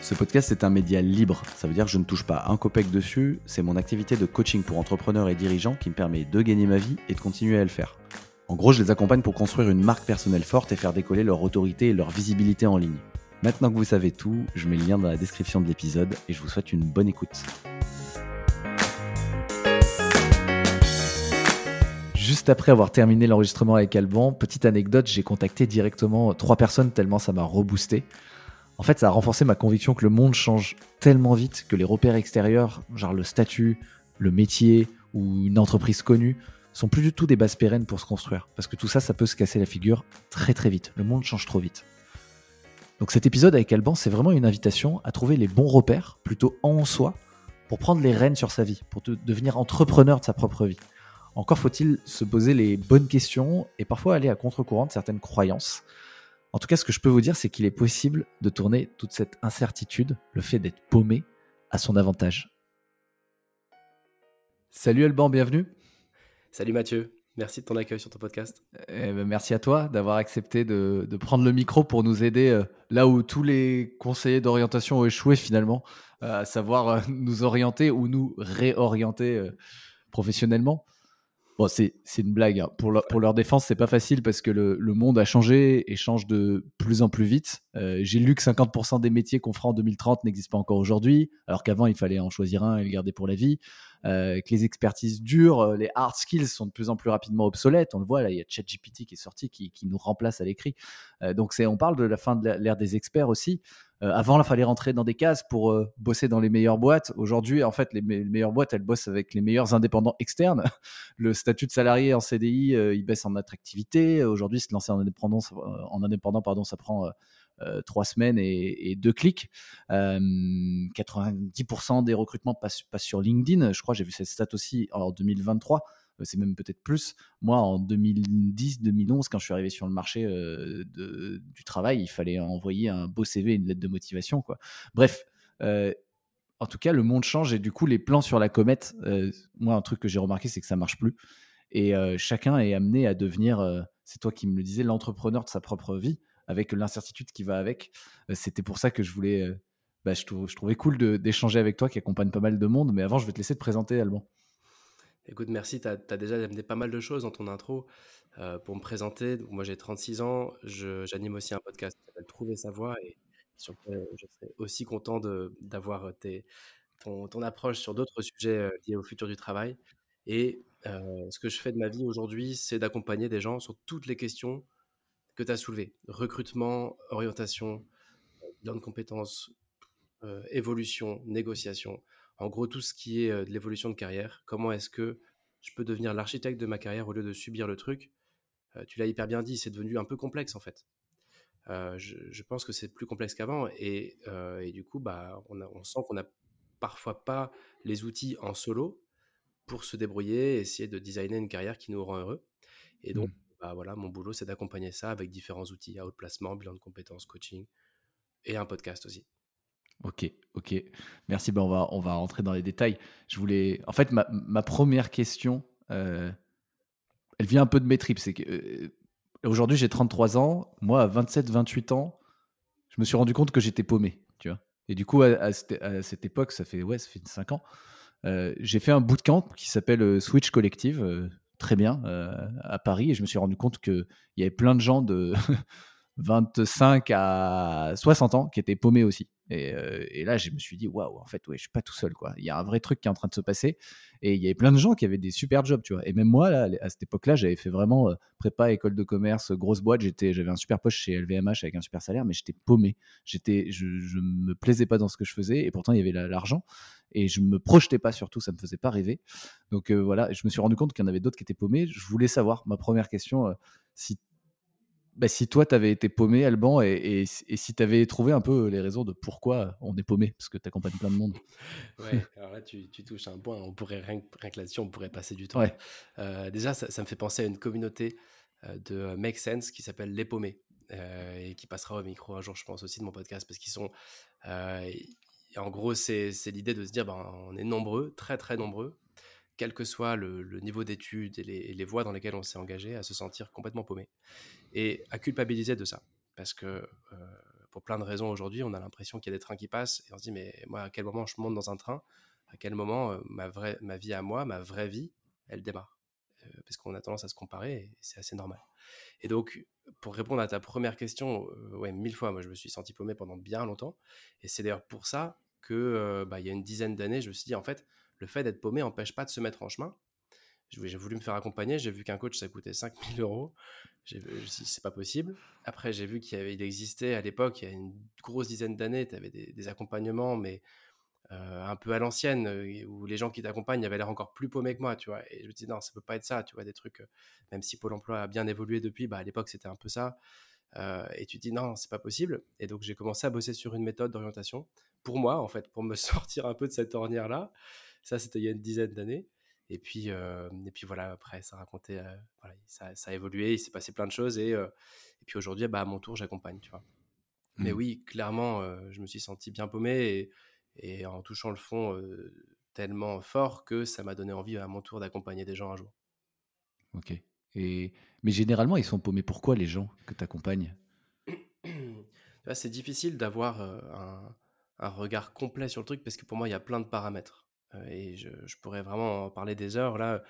Ce podcast est un média libre, ça veut dire que je ne touche pas un copec dessus, c'est mon activité de coaching pour entrepreneurs et dirigeants qui me permet de gagner ma vie et de continuer à le faire. En gros, je les accompagne pour construire une marque personnelle forte et faire décoller leur autorité et leur visibilité en ligne. Maintenant que vous savez tout, je mets le lien dans la description de l'épisode et je vous souhaite une bonne écoute. Juste après avoir terminé l'enregistrement avec Alban, petite anecdote, j'ai contacté directement trois personnes tellement ça m'a reboosté. En fait, ça a renforcé ma conviction que le monde change tellement vite que les repères extérieurs, genre le statut, le métier ou une entreprise connue, sont plus du tout des bases pérennes pour se construire. Parce que tout ça, ça peut se casser la figure très très vite. Le monde change trop vite. Donc cet épisode avec Alban, c'est vraiment une invitation à trouver les bons repères, plutôt en soi, pour prendre les rênes sur sa vie, pour devenir entrepreneur de sa propre vie. Encore faut-il se poser les bonnes questions et parfois aller à contre-courant de certaines croyances en tout cas, ce que je peux vous dire, c'est qu'il est possible de tourner toute cette incertitude, le fait d'être paumé, à son avantage. Salut Alban, bienvenue. Salut Mathieu, merci de ton accueil sur ton podcast. Eh ben, merci à toi d'avoir accepté de, prendre le micro pour nous aider euh, là où tous les conseillers d'orientation ont échoué finalement, euh, à savoir euh, nous orienter ou nous réorienter professionnellement. Bon, c'est une blague. Hein. Pour, pour leur défense, c'est pas facile parce que le, le, monde a changé et change de plus en plus vite. Euh, j'ai lu que 50% des métiers qu'on fera en 2030 n'existent pas encore aujourd'hui, alors qu'avant, il fallait en choisir un et le garder pour la vie. Euh, que les expertises dures, euh, les hard skills sont de plus en plus rapidement obsolètes. On le voit, là, il y a ChatGPT qui est sorti, qui, qui nous remplace à l'écrit. Euh, donc, on parle de la fin de l'ère des experts aussi. Euh, avant, il fallait rentrer dans des cases pour euh, bosser dans les meilleures boîtes. Aujourd'hui, en fait, les, meilleures boîtes, elles bossent avec les meilleurs indépendants externes. Le statut de salarié en CDI, euh, il baisse en attractivité. Aujourd'hui, se lancer en indépendant, en indépendant pardon, ça prend trois semaines et, deux clics. 90% des recrutements passent, passent, sur LinkedIn. Je crois, j'ai vu cette stat aussi en 2023. Euh, c'est même peut-être plus. Moi, en 2010-2011, quand je suis arrivé sur le marché euh, du travail, il fallait envoyer un beau CV, une lettre de motivation. Quoi. Bref, euh, en tout cas, le monde change et du coup, les plans sur la comète, moi, un truc que j'ai remarqué, c'est que ça marche plus. Et chacun est amené à devenir, c'est toi qui me le disais, l'entrepreneur de sa propre vie, avec l'incertitude qui va avec. C'était pour ça que je voulais, bah, je, trouvais cool d'échanger avec toi, qui accompagne pas mal de monde. Mais avant, je vais te laisser te présenter, Alban. Écoute, merci, tu as, déjà amené pas mal de choses dans ton intro. Euh, pour me présenter, moi j'ai 36 ans, j'anime aussi un podcast qui s'appelle Trouver sa voix et sur lequel je serais aussi content d'avoir ton, ton, approche sur d'autres sujets euh, liés au futur du travail. Et euh, ce que je fais de ma vie aujourd'hui, c'est d'accompagner des gens sur toutes les questions que tu as soulevées. Recrutement, orientation, bilan de compétences, évolution, négociation en gros tout ce qui est de l'évolution de carrière. Comment est-ce que je peux devenir l'architecte de ma carrière au lieu de subir le truc? Tu l'as hyper bien dit, c'est devenu un peu complexe en fait. je, pense que c'est plus complexe qu'avant et, du coup, bah, on, sent qu'on n'a parfois pas les outils en solo pour se débrouiller, essayer de designer une carrière qui nous rend heureux. Et donc, mmh. bah, voilà, mon boulot, c'est d'accompagner ça avec différents outils, à placement, bilan de compétences, coaching et un podcast aussi. Ok, ok. Merci. Ben on, va, on va rentrer dans les détails. Je voulais. En fait, ma, première question, euh, elle vient un peu de mes tripes. C'est que euh, aujourd'hui, j'ai 33 ans. Moi, à 27, 28 ans, je me suis rendu compte que j'étais paumé. Tu vois Et du coup, à, cette, époque, ça fait, ouais, ça fait 5 ans, euh, j'ai fait un bootcamp qui s'appelle Switch Collective. très bien, à Paris. Et je me suis rendu compte qu'il y avait plein de gens de 25 à 60 ans qui étaient paumés aussi. Euh, et, là, je me suis dit, waouh, en fait, ouais, je suis pas tout seul, quoi. Il y a un vrai truc qui est en train de se passer. Et il y avait plein de gens qui avaient des super jobs, tu vois. Et même moi, là, à cette époque-là, j'avais fait vraiment euh, prépa, école de commerce, grosse boîte. J'étais, j'avais un super poste chez LVMH avec un super salaire, mais j'étais paumé. J'étais, je, je me plaisais pas dans ce que je faisais. Et pourtant, il y avait l'argent. Et je me projetais pas surtout, ça me faisait pas rêver. Donc euh, voilà, je me suis rendu compte qu'il y en avait d'autres qui étaient paumés. Je voulais savoir, ma première question, si bah, si toi, tu avais été paumé, Alban, et, et, et si tu avais trouvé un peu les raisons de pourquoi on est paumé, parce que tu accompagnes plein de monde. ouais, alors là, tu, tu, touches un point. On pourrait, rien, rien que là-dessus, on pourrait passer du temps. Ouais. Euh, déjà, ça, ça, me fait penser à une communauté euh, de Make Sense qui s'appelle Les Paumés. Euh, et qui passera au micro un jour, je pense aussi de mon podcast, parce qu'ils sont. Euh, en gros, c'est l'idée de se dire, ben, on est nombreux, très très nombreux, quel que soit le, le niveau d'études et les, et les, voies dans lesquelles on s'est engagé, à se sentir complètement paumé et à culpabiliser de ça. Parce que euh, pour plein de raisons aujourd'hui, on a l'impression qu'il y a des trains qui passent et on se dit, mais moi, à quel moment je monte dans un train? À quel moment euh, ma, vraie, ma vie à moi, ma vraie vie, elle démarre? Euh, Parce qu'on a tendance à se comparer et c'est assez normal. Et donc, pour répondre à ta première question, ouais, mille fois, moi je me suis senti paumé pendant bien longtemps. Et c'est d'ailleurs pour ça que, bah, y a une dizaine d'années, je me suis dit, en fait, le fait d'être paumé n'empêche pas de se mettre en chemin. J'ai voulu me faire accompagner, j'ai vu qu'un coach ça coûtait 5000 euros. Suis dit, c'est pas possible. Après, j'ai vu qu'il il existait à l'époque, il y a une grosse dizaine d'années, tu avais des, accompagnements, mais euh, un peu à l'ancienne, euh, où les gens qui t'accompagnent avaient l'air encore plus paumés que moi, tu vois. Et je me dis, non, ça peut pas être ça, tu vois, des trucs, euh, même si Pôle emploi a bien évolué depuis, bah, à l'époque, c'était un peu ça. Et tu te dis, non, c'est pas possible. Et donc, j'ai commencé à bosser sur une méthode d'orientation, pour moi, en fait, pour me sortir un peu de cette ornière-là. Ça, c'était il y a une dizaine d'années. Et puis, euh, et puis voilà, après, ça racontait, euh, voilà, ça, ça, a évolué, il s'est passé plein de choses. Et, et puis aujourd'hui, bah, à mon tour, j'accompagne, tu vois. Mmh. Mais oui, clairement, je me suis senti bien paumé. Et, et en touchant le fond euh, tellement fort que ça m'a donné envie à mon tour d'accompagner des gens un jour. Ok. Et... Mais généralement, ils sont paumés. Pourquoi les gens que tu accompagnes? C'est difficile d'avoir euh, un, un, regard complet sur le truc parce que pour moi, il y a plein de paramètres. Euh, et je, je, pourrais vraiment en parler des heures. Là,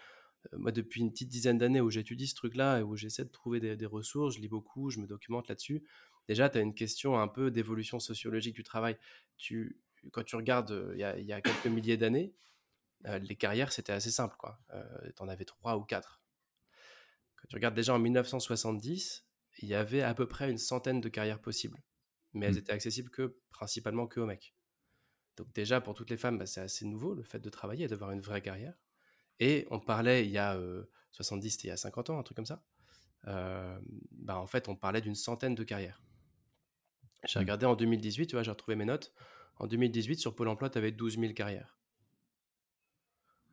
euh, moi, depuis une petite dizaine d'années où j'étudie ce truc-là et où j'essaie de trouver des, des, ressources, je lis beaucoup, je me documente là-dessus. Déjà, tu as une question un peu d'évolution sociologique du travail. Tu, quand tu regardes euh, il y, a, y, a, quelques milliers d'années, euh, les carrières, c'était assez simple. Euh, tu en avais trois ou quatre. Quand tu regardes déjà en 1970, il y avait à peu près une centaine de carrières possibles. Mais elles mmh. étaient accessibles que principalement que aux mecs. Donc déjà, pour toutes les femmes, bah, c'est assez nouveau le fait de travailler et d'avoir une vraie carrière. Et on parlait il y a euh, 70, c'était il y a 50 ans, un truc comme ça. Euh, bah, en fait, on parlait d'une centaine de carrières. J'ai mmh. regardé en 2018, tu vois, j'ai retrouvé mes notes. En 2018, sur Pôle emploi, tu avais 12 000 carrières.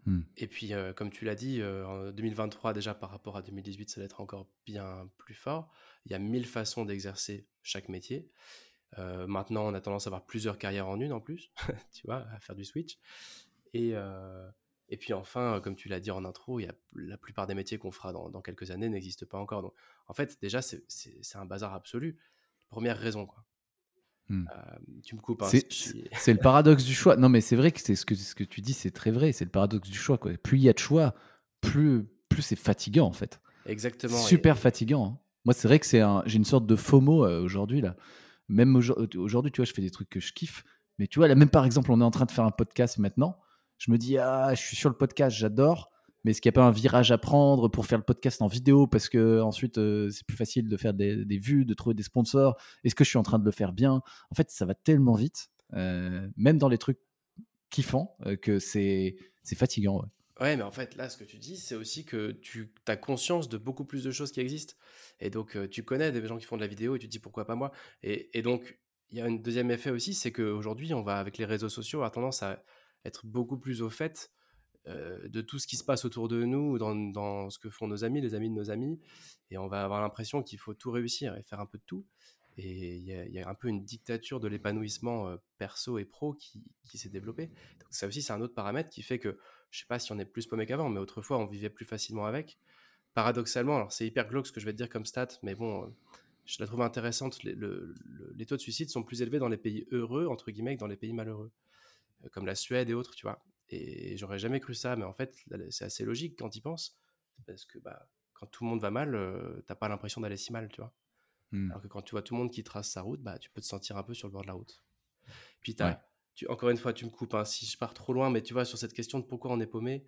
Hmm. Et puis, euh, comme tu l'as dit, euh, en 2023, déjà par rapport à 2018, ça va être encore bien plus fort. Il y a 1000 façons d'exercer chaque métier. Euh, maintenant, on a tendance à avoir plusieurs carrières en une en plus, tu vois, à faire du switch. Et, euh, et puis enfin, comme tu l'as dit en intro, y a, la plupart des métiers qu'on fera dans, dans, quelques années n'existent pas encore. Donc, en fait, déjà, c'est un bazar absolu. Première raison, quoi. Euh, tu me coupes. Hein, c'est si... le paradoxe du choix. Non, mais c'est vrai que c'est ce que ce que tu dis, c'est très vrai. C'est le paradoxe du choix. Quoi. Plus il y a de choix, plus plus c'est fatigant en fait. Exactement. Super et... fatigant. Hein. Moi, c'est vrai que c'est un... j'ai une sorte de FOMO euh, aujourd'hui là. Même aujourd'hui, tu vois, je fais des trucs que je kiffe. Mais tu vois, là même par exemple, on est en train de faire un podcast maintenant. Je me dis ah, je suis sur le podcast, j'adore mais est-ce qu'il n'y a pas un virage à prendre pour faire le podcast en vidéo? Parce que ensuite euh, c'est plus facile de faire des, des, vues, de trouver des sponsors Est-ce que je suis en train de le faire bien? En fait, ça va tellement vite, euh, même dans les trucs kiffants, euh, que c'est fatigant. Ouais. Ouais. mais en fait, là, ce que tu dis, c'est aussi que tu as conscience de beaucoup plus de choses qui existent. Et donc, euh, tu connais des gens qui font de la vidéo et tu te dis pourquoi pas moi? Et, donc, il y a un deuxième effet aussi, c'est qu'aujourd'hui, on va, avec les réseaux sociaux, avoir tendance à être beaucoup plus au fait euh, de tout ce qui se passe autour de nous, dans, dans, ce que font nos amis, les amis de nos amis, et on va avoir l'impression qu'il faut tout réussir et faire un peu de tout. Et il y, y, a un peu une dictature de l'épanouissement euh, perso et pro qui, qui s'est développée. Donc ça aussi, c'est un autre paramètre qui fait que, je sais pas si on est plus paumé qu'avant, mais autrefois, on vivait plus facilement avec. Paradoxalement, alors c'est hyper glauque ce que je vais te dire comme stat, mais bon, euh, je la trouve intéressante. Les, le, le, les, taux de suicide sont plus élevés dans les pays heureux, entre guillemets, que dans les pays malheureux, comme la Suède et autres, tu vois. Et j'aurais jamais cru ça, mais en fait, c'est assez logique quand tu y penses. Parce que bah, quand tout le monde va mal, euh, t'as pas l'impression d'aller si mal, tu vois. Mmh. Alors que quand tu vois tout le monde qui trace sa route, bah, tu peux te sentir un peu sur le bord de la route. Puis, as, ouais. Tu, encore une fois, tu me coupes hein, si je pars trop loin, mais tu vois, sur cette question de pourquoi on est paumé,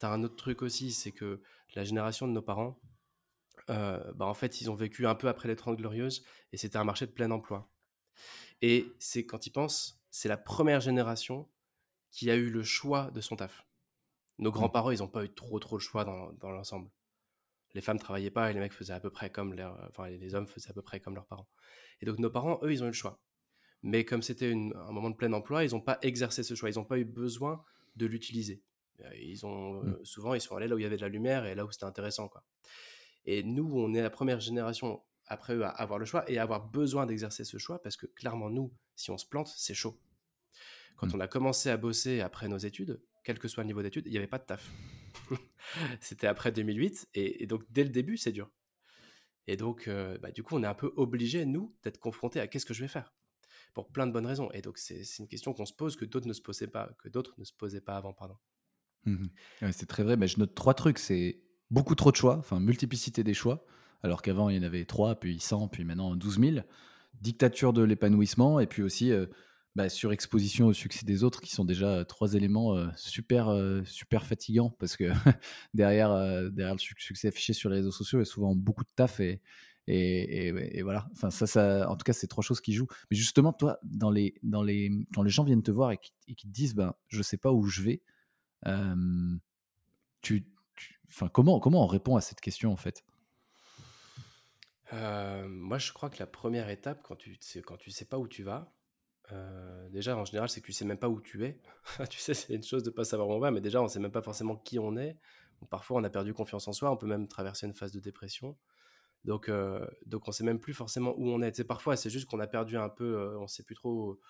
tu as un autre truc aussi, c'est que la génération de nos parents, euh, bah, en fait, ils ont vécu un peu après les 30 Glorieuses et c'était un marché de plein emploi. Et c'est quand ils pensent, c'est la première génération qui a eu le choix de son taf. Nos mmh. grands-parents, ils n'ont pas eu trop trop le choix dans, dans l'ensemble. Les femmes travaillaient pas et les mecs faisaient à peu près comme enfin les hommes faisaient à peu près comme leurs parents. Et donc nos parents, eux, ils ont eu le choix. Mais comme c'était un moment de plein emploi, ils n'ont pas exercé ce choix. Ils n'ont pas eu besoin de l'utiliser. Euh, ils ont mmh. souvent ils sont allés là où il y avait de la lumière et là où c'était intéressant quoi. Et nous, on est la première génération après eux à avoir le choix et à avoir besoin d'exercer ce choix parce que clairement nous, si on se plante, c'est chaud. Quand mmh. on a commencé à bosser après nos études, quel que soit le niveau d'études, il n'y avait pas de taf. C'était après 2008, et, donc dès le début, c'est dur. Et donc, euh, bah, du coup, on est un peu obligé, nous, d'être confrontés à qu'est-ce que je vais faire pour plein de bonnes raisons. Et donc, c'est une question qu'on se pose que d'autres ne se posaient pas, que d'autres ne se posaient pas avant, pardon. Mmh c'est très vrai. Mais je note trois trucs. C'est beaucoup trop de choix, enfin multiplicité des choix, alors qu'avant il y en avait trois, puis 100, puis maintenant 12 000. Dictature de l'épanouissement, et puis aussi euh, bah, surexposition au succès des autres, qui sont déjà trois éléments euh, super, euh, super fatigants, parce que derrière, derrière le succès affiché sur les réseaux sociaux, il y a souvent beaucoup de taf et, voilà. Enfin, ça, en tout cas, c'est trois choses qui jouent. Mais justement, toi, dans les, dans les, quand les gens viennent te voir et qui, te disent, ben, je sais pas où je vais, tu, enfin, comment, comment on répond à cette question en fait? Moi, je crois que la première étape, quand tu sais, quand tu sais pas où tu vas, déjà en général, c'est que tu sais même pas où tu es. tu sais, c'est une chose de pas savoir où on va, mais déjà, on sait même pas forcément qui on est. parfois, on a perdu confiance en soi, on peut même traverser une phase de dépression. Donc, donc on sait même plus forcément où on est. Tu parfois, c'est juste qu'on a perdu un peu, on sait plus trop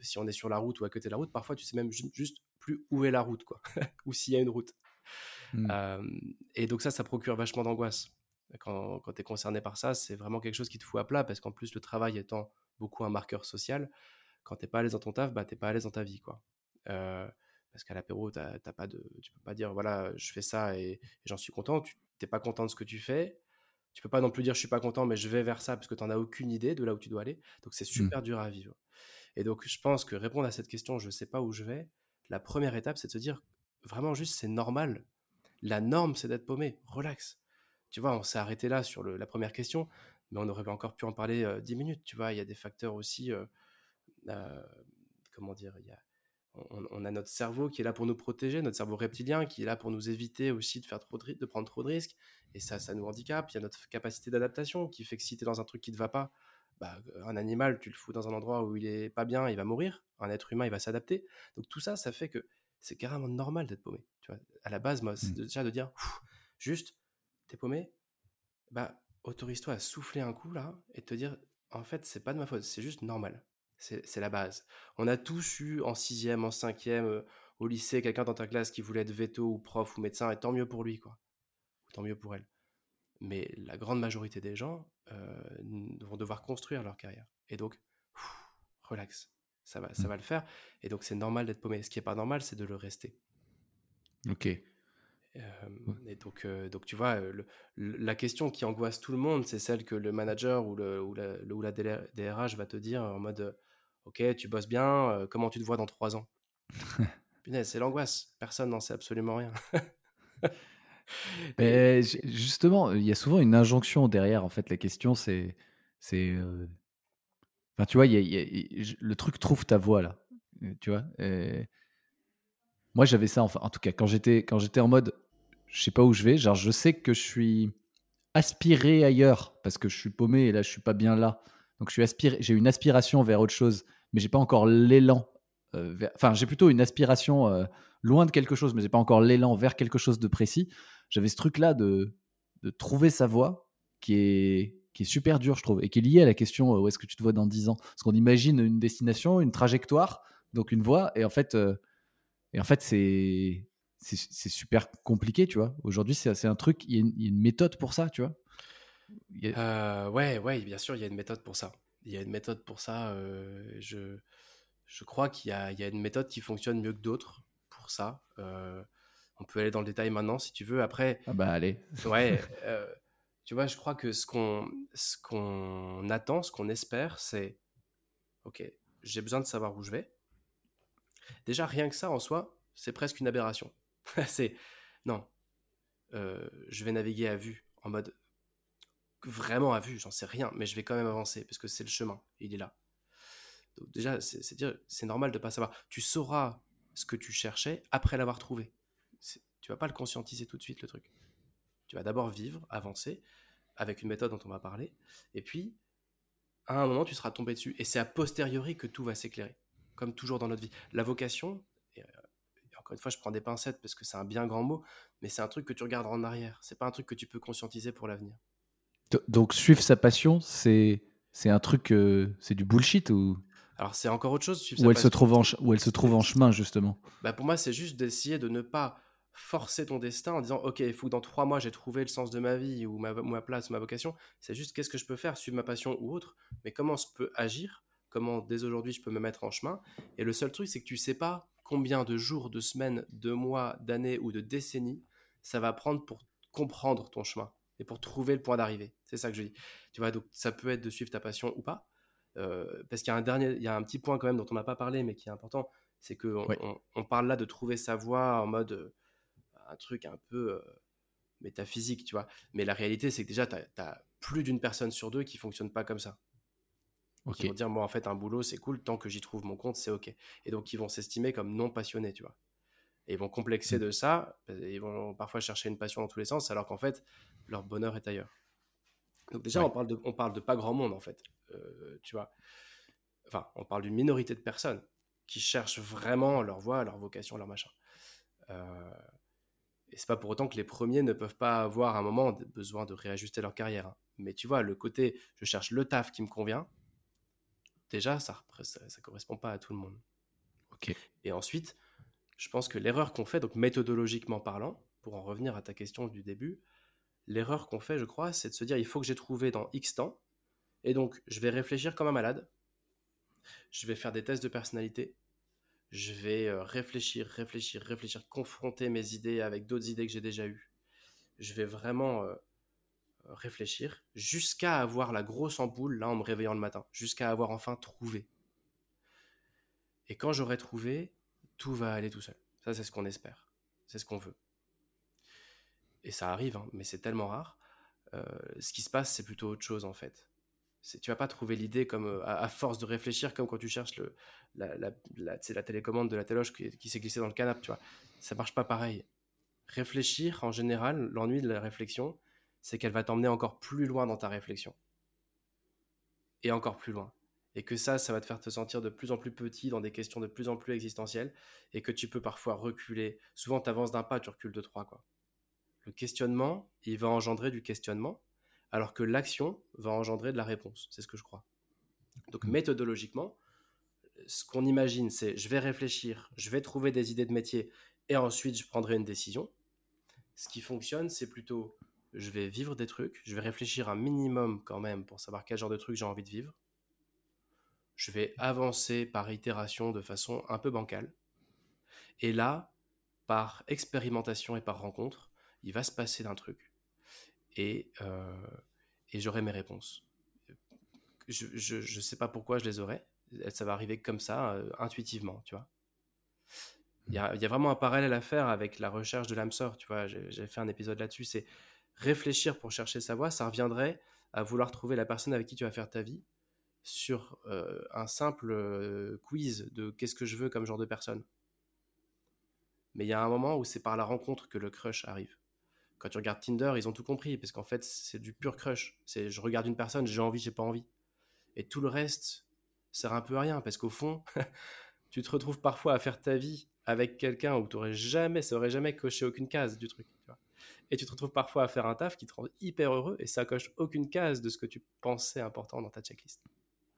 si on est sur la route ou à côté de la route. Parfois, tu sais même juste plus où est la route, quoi, ou s'il y a une route. Mmh. et donc ça, ça procure vachement d'angoisse. Quand, quand tu es concerné par ça, c'est vraiment quelque chose qui te fout à plat, parce qu'en plus, le travail étant beaucoup un marqueur social, quand t'es pas à l'aise dans ton taf, bah t'es pas à l'aise dans ta vie, quoi. parce qu'à l'apéro, t'as pas de, tu peux pas dire voilà, je fais ça et, j'en suis content. Tu t'es pas content de ce que tu fais. Tu peux pas non plus dire je suis pas content, mais je vais vers ça parce que tu n'en as aucune idée de là où tu dois aller. Donc c'est mmh. super dur à vivre. Et donc je pense que répondre à cette question, je sais pas où je vais. La première étape, c'est de se dire vraiment juste c'est normal. La norme, c'est d'être paumé. Relax. Tu vois, on s'est arrêté là sur la première question, mais on aurait encore pu en parler dix minutes. Tu vois, il y a des facteurs aussi. comment dire? Il y a on, a notre cerveau qui est là pour nous protéger, notre cerveau reptilien qui est là pour nous éviter aussi de, faire trop de, de prendre trop de risques. Et ça, ça nous handicape. Il y a notre capacité d'adaptation qui fait que si tu es dans un truc qui ne te va pas, bah, un animal, tu le fous dans un endroit où il est pas bien, il va mourir. Un être humain, il va s'adapter. Donc tout ça, ça fait que c'est carrément normal d'être paumé. Tu vois, à la base, moi, c'est mmh. déjà de dire, juste, t'es paumé, bah, autorise-toi à souffler un coup là et te dire, en fait, c'est pas de ma faute, c'est juste normal. C'est la base. On a tous eu en sixième, en cinquième, euh, au lycée, quelqu'un dans ta classe qui voulait être veto ou prof ou médecin, et tant mieux pour lui, quoi. Ou tant mieux pour elle. Mais la grande majorité des gens euh, vont devoir construire leur carrière. Et donc, relax, ça va, ça mmh. va le faire. Et donc, c'est normal d'être paumé. Ce qui n'est pas normal, c'est de le rester. Ok. et donc, donc, tu vois, la question qui angoisse tout le monde, c'est celle que le manager ou, le, ou, la, ou la DRH va te dire en mode Ok, tu bosses bien, euh, comment tu te vois dans trois ans? C'est l'angoisse. Personne n'en sait absolument rien. Mais justement, il y a souvent une injonction derrière. En fait, la question, c'est. c'est euh, Enfin, tu vois, le truc trouve ta voix là. Euh, tu vois Moi, j'avais ça, enfin, en tout cas, quand j'étais, quand j'étais en mode je sais pas où je vais, genre, je sais que je suis aspiré ailleurs parce que je suis paumé et là, je suis pas bien là. Donc je suis j'ai une aspiration vers autre chose, mais j'ai pas encore l'élan. Euh, enfin, j'ai plutôt une aspiration euh, loin de quelque chose, mais j'ai pas encore l'élan vers quelque chose de précis. J'avais ce truc-là de, trouver sa voie qui est super dur, je trouve, et qui est lié à la question euh, où est-ce que tu te vois dans 10 ans? Parce qu'on imagine une destination, une trajectoire, donc une voie, et en fait, et en fait, c'est c'est super compliqué, tu vois. Aujourd'hui, c'est un truc, il y, a une méthode pour ça, tu vois. Euh, ouais, ouais, bien sûr, il y a une méthode pour ça. Il y a une méthode pour ça. Euh, je, je crois qu'il y, y a, une méthode qui fonctionne mieux que d'autres pour ça. Euh, on peut aller dans le détail maintenant si tu veux. Après. Ah bah allez. ouais. tu vois, je crois que ce qu'on ce qu'on attend, ce qu'on espère, c'est ok, j'ai besoin de savoir où je vais. Déjà, rien que ça en soi, c'est presque une aberration. c'est non. je vais naviguer à vue en mode vraiment à vue, j'en sais rien, mais je vais quand même avancer parce que c'est le chemin, il est là. Donc déjà, c'est dire, c'est normal de pas savoir. Tu sauras ce que tu cherchais après l'avoir trouvé. Tu vas pas le conscientiser tout de suite le truc. Tu vas d'abord vivre, avancer, avec une méthode dont on va parler, et puis, à un moment, tu seras tombé dessus. Et c'est a posteriori que tout va s'éclairer, comme toujours dans notre vie. La vocation, et, euh, encore une fois, je prends des pincettes parce que c'est un bien grand mot, mais c'est un truc que tu regardes en arrière. C'est pas un truc que tu peux conscientiser pour l'avenir. Donc, suivre sa passion, c'est c'est un truc, euh, c'est du bullshit ou? Alors, c'est encore autre chose. suivre où sa elle se passion. trouve en où elle se trouve en chemin justement. Bah, pour moi, c'est juste d'essayer de ne pas forcer ton destin en disant Ok, il faut que dans trois mois j'ai trouvé le sens de ma vie ou ma, ma place, ma vocation. C'est juste qu'est-ce que je peux faire, suivre ma passion ou autre, mais comment je peux agir, comment dès aujourd'hui je peux me mettre en chemin? Et le seul truc, c'est que tu sais pas combien de jours, de semaines, de mois, d'années ou de décennies ça va prendre pour comprendre ton chemin et pour trouver le point d'arrivée. C'est ça que je dis. Tu vois, donc ça peut être de suivre ta passion ou pas. Euh, parce qu'il y a un dernier, il y a un petit point quand même dont on n'a pas parlé, mais qui est important, c'est que on, Ouais. on- on parle là de trouver sa voie en mode euh, un truc un peu euh, métaphysique, tu vois. Mais la réalité, c'est que déjà, tu as, plus d'une personne sur deux qui fonctionne pas comme ça. Ok. Qui vont dire, moi, en fait, un boulot, c'est cool, tant que j'y trouve mon compte, c'est OK. Et donc, ils vont s'estimer comme non passionnés, tu vois. Et ils vont complexer Mm. de ça, et ils vont parfois chercher une passion dans tous les sens, alors qu'en fait, leur bonheur est ailleurs. Donc déjà, Ouais. on, parle de, on parle de pas grand monde, en fait. Euh, tu vois. Enfin, on parle d'une minorité de personnes qui cherchent vraiment leur voie, leur vocation, leur machin. Euh, et c'est pas pour autant que les premiers ne peuvent pas avoir un moment besoin de réajuster leur carrière. hein. Mais tu vois, le côté je cherche le taf qui me convient, déjà, ça, ça, ça correspond pas à tout le monde. Ok. Et ensuite, je pense que l'erreur qu'on fait, donc méthodologiquement parlant, pour en revenir à ta question du début, l'erreur qu'on fait, je crois, c'est de se dire il faut que j'ai trouvé dans X temps, et donc je vais réfléchir comme un malade, je vais faire des tests de personnalité, je vais euh, réfléchir, réfléchir, réfléchir, confronter mes idées avec d'autres idées que j'ai déjà eues. Je vais vraiment euh, réfléchir jusqu'à avoir la grosse ampoule, là, en me réveillant le matin, jusqu'à avoir enfin trouvé. Et quand j'aurai trouvé, tout va aller tout seul. Ça, c'est ce qu'on espère. C'est ce qu'on veut. Et ça arrive, hein, mais c'est tellement rare. Euh, ce qui se passe, c'est plutôt autre chose, en fait. Tu vas pas trouver l'idée comme euh, à, force de réfléchir, comme quand tu cherches le, la, télécommande de la téloche qui, qui s'est glissée dans le canapé, tu vois. Ça marche pas pareil. Réfléchir, en général, l'ennui de la réflexion, c'est qu'elle va t'emmener encore plus loin dans ta réflexion. Et encore plus loin. Et que ça, ça va te faire te sentir de plus en plus petit dans des questions de plus en plus existentielles et que tu peux parfois reculer. Souvent, tu avances d'un pas, tu recules de trois, quoi. Le questionnement, il va engendrer du questionnement, alors que l'action va engendrer de la réponse. C'est ce que je crois. Donc, Mm. méthodologiquement, ce qu'on imagine, c'est je vais réfléchir, je vais trouver des idées de métier et ensuite je prendrai une décision. Ce qui fonctionne, c'est plutôt je vais vivre des trucs, je vais réfléchir un minimum quand même pour savoir quel genre de truc j'ai envie de vivre. Je vais avancer par itération de façon un peu bancale. Et là, par expérimentation et par rencontre, il va se passer d'un truc. Et, euh, et j'aurai mes réponses. Je ne sais pas pourquoi je les aurai. Ça va arriver comme ça, euh, intuitivement, tu vois. Il y, a, il y a vraiment un parallèle à faire avec la recherche de l'âme sœur, tu vois. J'ai fait un épisode là-dessus. C'est réfléchir pour chercher sa voie. Ça reviendrait à vouloir trouver la personne avec qui tu vas faire ta vie sur un simple quiz de qu'est-ce que je veux comme genre de personne. Mais il y a un moment où c'est par la rencontre que le crush arrive. Quand tu regardes Tinder, ils ont tout compris, parce qu'en fait, c'est du pur crush. C'est je regarde une personne, j'ai envie, j'ai pas envie. Et tout le reste sert un peu à rien, parce qu'au fond, tu te retrouves parfois à faire ta vie avec quelqu'un où t'aurais jamais, ça aurait jamais coché aucune case du truc. Tu. Et tu te retrouves parfois à faire un taf qui te rend hyper heureux, et ça coche aucune case de ce que tu pensais important dans ta checklist.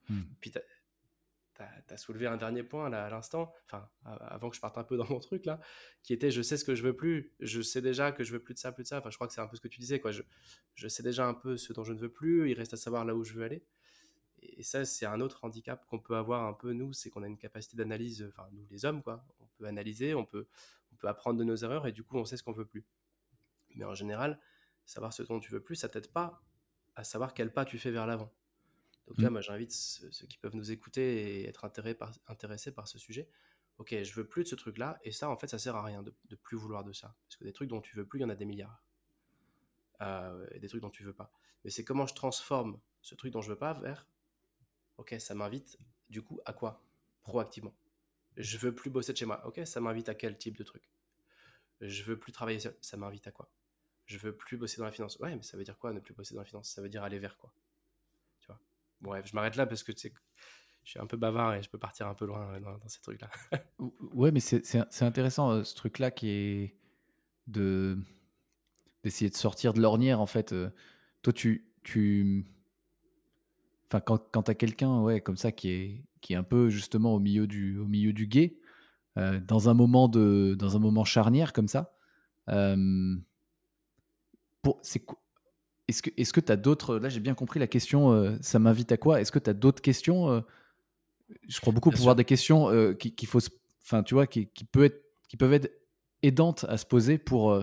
Hmm. Puis tu as, soulevé un dernier point là à l'instant, enfin avant que je parte un peu dans mon truc là, qui était je sais ce que je veux plus, je sais déjà que je veux plus de ça, plus de ça. Enfin, je crois que c'est un peu ce que tu disais quoi. Je, je sais déjà un peu ce dont je ne veux plus. Il reste à savoir là où je veux aller. Et ça, c'est un autre handicap qu'on peut avoir un peu nous, c'est qu'on a une capacité d'analyse, enfin nous les hommes quoi. On peut analyser, on peut, on peut apprendre de nos erreurs et du coup on sait ce qu'on veut plus. Mais en général, savoir ce dont tu veux plus, ça t'aide pas à savoir quel pas tu fais vers l'avant. Donc là, Mm. moi, j'invite ceux, qui peuvent nous écouter et être intéressés par, intéressés par ce sujet. Ok, je veux plus de ce truc-là, et ça, en fait, ça sert à rien de, de plus vouloir de ça. Parce que des trucs dont tu veux plus, il y en a des milliards. Euh, et des trucs dont tu veux pas. Mais c'est comment je transforme ce truc dont je veux pas vers. Ok, ça m'invite, du coup, à quoi? Proactivement. Je veux plus bosser de chez moi. Ok, ça m'invite à quel type de truc? Je veux plus travailler seul. Ça m'invite à quoi? Je veux plus bosser dans la finance. Ouais, mais ça veut dire quoi ne plus bosser dans la finance? Ça veut dire aller vers quoi? Bref, je m'arrête là parce que tu je suis un peu bavard et je peux partir un peu loin dans, ces trucs-là. ouais, mais c'est intéressant ce truc-là qui est de d'essayer de sortir de l'ornière en fait. toi, tu, tu... Enfin, quand, quand tu as quelqu'un ouais, comme ça qui est, qui est un peu justement au milieu du, au milieu du guet, dans, un moment de, dans un moment charnière comme ça, est-ce que est-ce que tu as d'autres Là, j'ai bien compris la question. ça m'invite à quoi? Est-ce que tu as d'autres questions Je crois beaucoup pouvoir des questions qu'il faut, enfin, tu vois, qui, qui, peut être, qui peuvent être aidantes à se poser pour,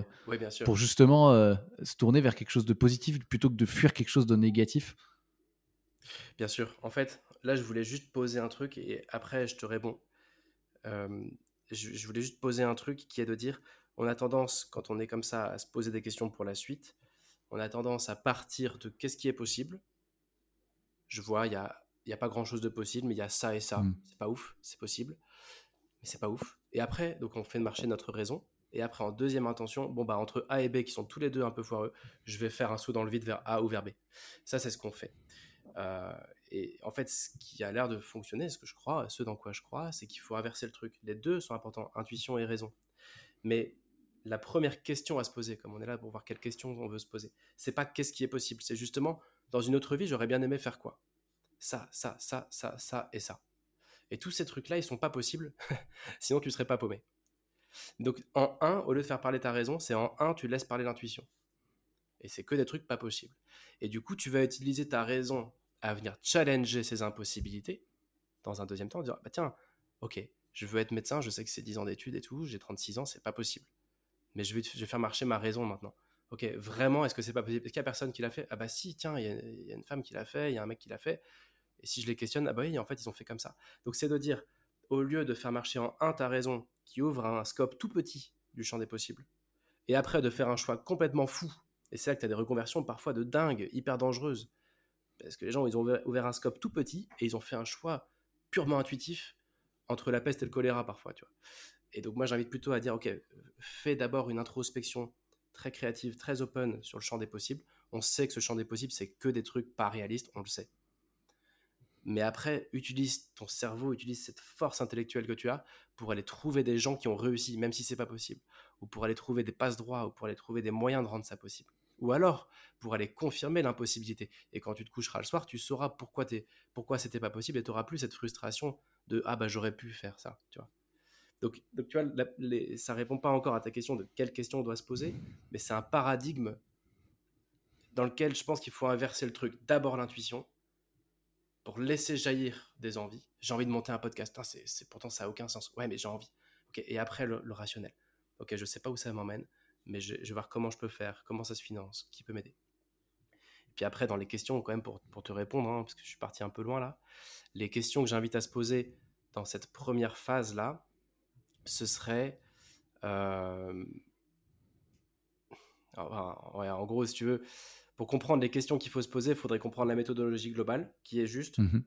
pour justement se tourner vers quelque chose de positif plutôt que de fuir quelque chose de négatif. Bien sûr. En fait, là, je voulais juste poser un truc et après, je te réponds. je, voulais juste poser un truc qui est de dire on a tendance, quand on est comme ça, à se poser des questions pour la suite, on a tendance à partir de qu'est-ce qui est possible. Je vois, il n'y a, y a pas grand-chose de possible, mais il y a ça et ça. Mmh. C'est pas ouf, c'est possible, mais c'est pas ouf. Et après, donc on fait marcher notre raison. Et après, en deuxième intention, bon bah entre A et B qui sont tous les deux un peu foireux, je vais faire un saut dans le vide vers A ou vers B. Ça, c'est ce qu'on fait. Euh, et en fait, ce qui a l'air de fonctionner, ce que je crois, ce dans quoi je crois, c'est qu'il faut inverser le truc. Les deux sont importants, intuition et raison. Mais la première question à se poser, comme on est là pour voir quelle question on veut se poser, c'est pas qu'est-ce qui est possible, c'est justement dans une autre vie, j'aurais bien aimé faire quoi? Ça, ça, ça, ça, ça et ça. Et tous ces trucs-là, ils sont pas possibles, sinon tu serais pas paumé. Donc en 1, au lieu de faire parler ta raison, c'est en 1, tu laisses parler l'intuition. Et c'est que des trucs pas possibles. Et du coup, tu vas utiliser ta raison à venir challenger ces impossibilités, dans un deuxième temps, dire, bah tiens, ok, je veux être médecin, je sais que c'est 10 ans d'études et tout, j'ai 36 ans, c'est pas possible mais je vais, faire marcher ma raison maintenant. Ok, vraiment, est-ce que c'est pas possible? Est-ce qu'il y a personne qui l'a fait? Ah bah si, tiens, il y, a une femme qui l'a fait, il y a un mec qui l'a fait. Et si je les questionne, ah bah oui, en fait, ils ont fait comme ça. Donc c'est de dire, au lieu de faire marcher en un ta raison, qui ouvre un scope tout petit du champ des possibles, et après de faire un choix complètement fou, et c'est là que tu as des reconversions parfois de dingue, hyper dangereuses, parce que les gens, ils ont ouvert un scope tout petit, et ils ont fait un choix purement intuitif entre la peste et le choléra parfois, tu vois. Et donc moi j'invite plutôt à dire, ok, fais d'abord une introspection très créative, très open sur le champ des possibles. On sait que ce champ des possibles, c'est que des trucs pas réalistes, on le sait. Mais après, utilise ton cerveau, utilise cette force intellectuelle que tu as pour aller trouver des gens qui ont réussi, même si c'est pas possible, ou pour aller trouver des passes droits, ou pour aller trouver des moyens de rendre ça possible. Ou alors, pour aller confirmer l'impossibilité. Et quand tu te coucheras le soir, tu sauras pourquoi, es, pourquoi c'était pas possible et tu n'auras plus cette frustration de Ah bah j'aurais pu faire ça, tu vois. Donc, tu vois, ça ne ça répond pas encore à ta question de quelle question on doit se poser, mais c'est un paradigme dans lequel je pense qu'il faut inverser le truc. D'abord l'intuition, pour laisser jaillir des envies. J'ai envie de monter un podcast. Hein, c'est, pourtant, ça n'a aucun sens. Ouais, mais j'ai envie. et après, le, rationnel. Ok, je sais pas où ça m'emmène, mais je, vais voir comment je peux faire, comment ça se finance, qui peut m'aider. Puis après, dans les questions, quand même, pour, te répondre, hein, parce que je suis parti un peu loin là, les questions que j'invite à se poser dans cette première phase-là, ce serait... Euh, en gros, si tu veux, pour comprendre les questions qu'il faut se poser, il faudrait comprendre la méthodologie globale, qui est juste. Mmh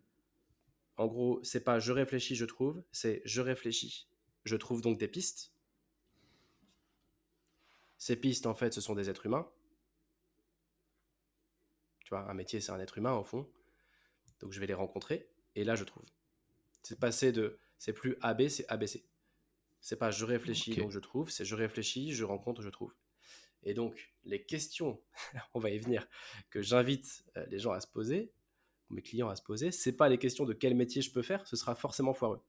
en gros, c'est pas je réfléchis, je trouve, c'est je réfléchis, je trouve donc des pistes. Ces pistes, en fait, ce sont des êtres humains. Tu vois, un métier, c'est un être humain, au fond. Donc, je vais les rencontrer, et là, je trouve. C'est passé de. C'est plus AB, c'est ABC. C'est pas je réfléchis donc je trouve, c'est je réfléchis, je rencontre, je trouve. Et donc, les questions, on va y venir, que j'invite euh, les gens à se poser, mes clients à se poser, c'est pas les questions de quel métier je peux faire, ce sera forcément foireux.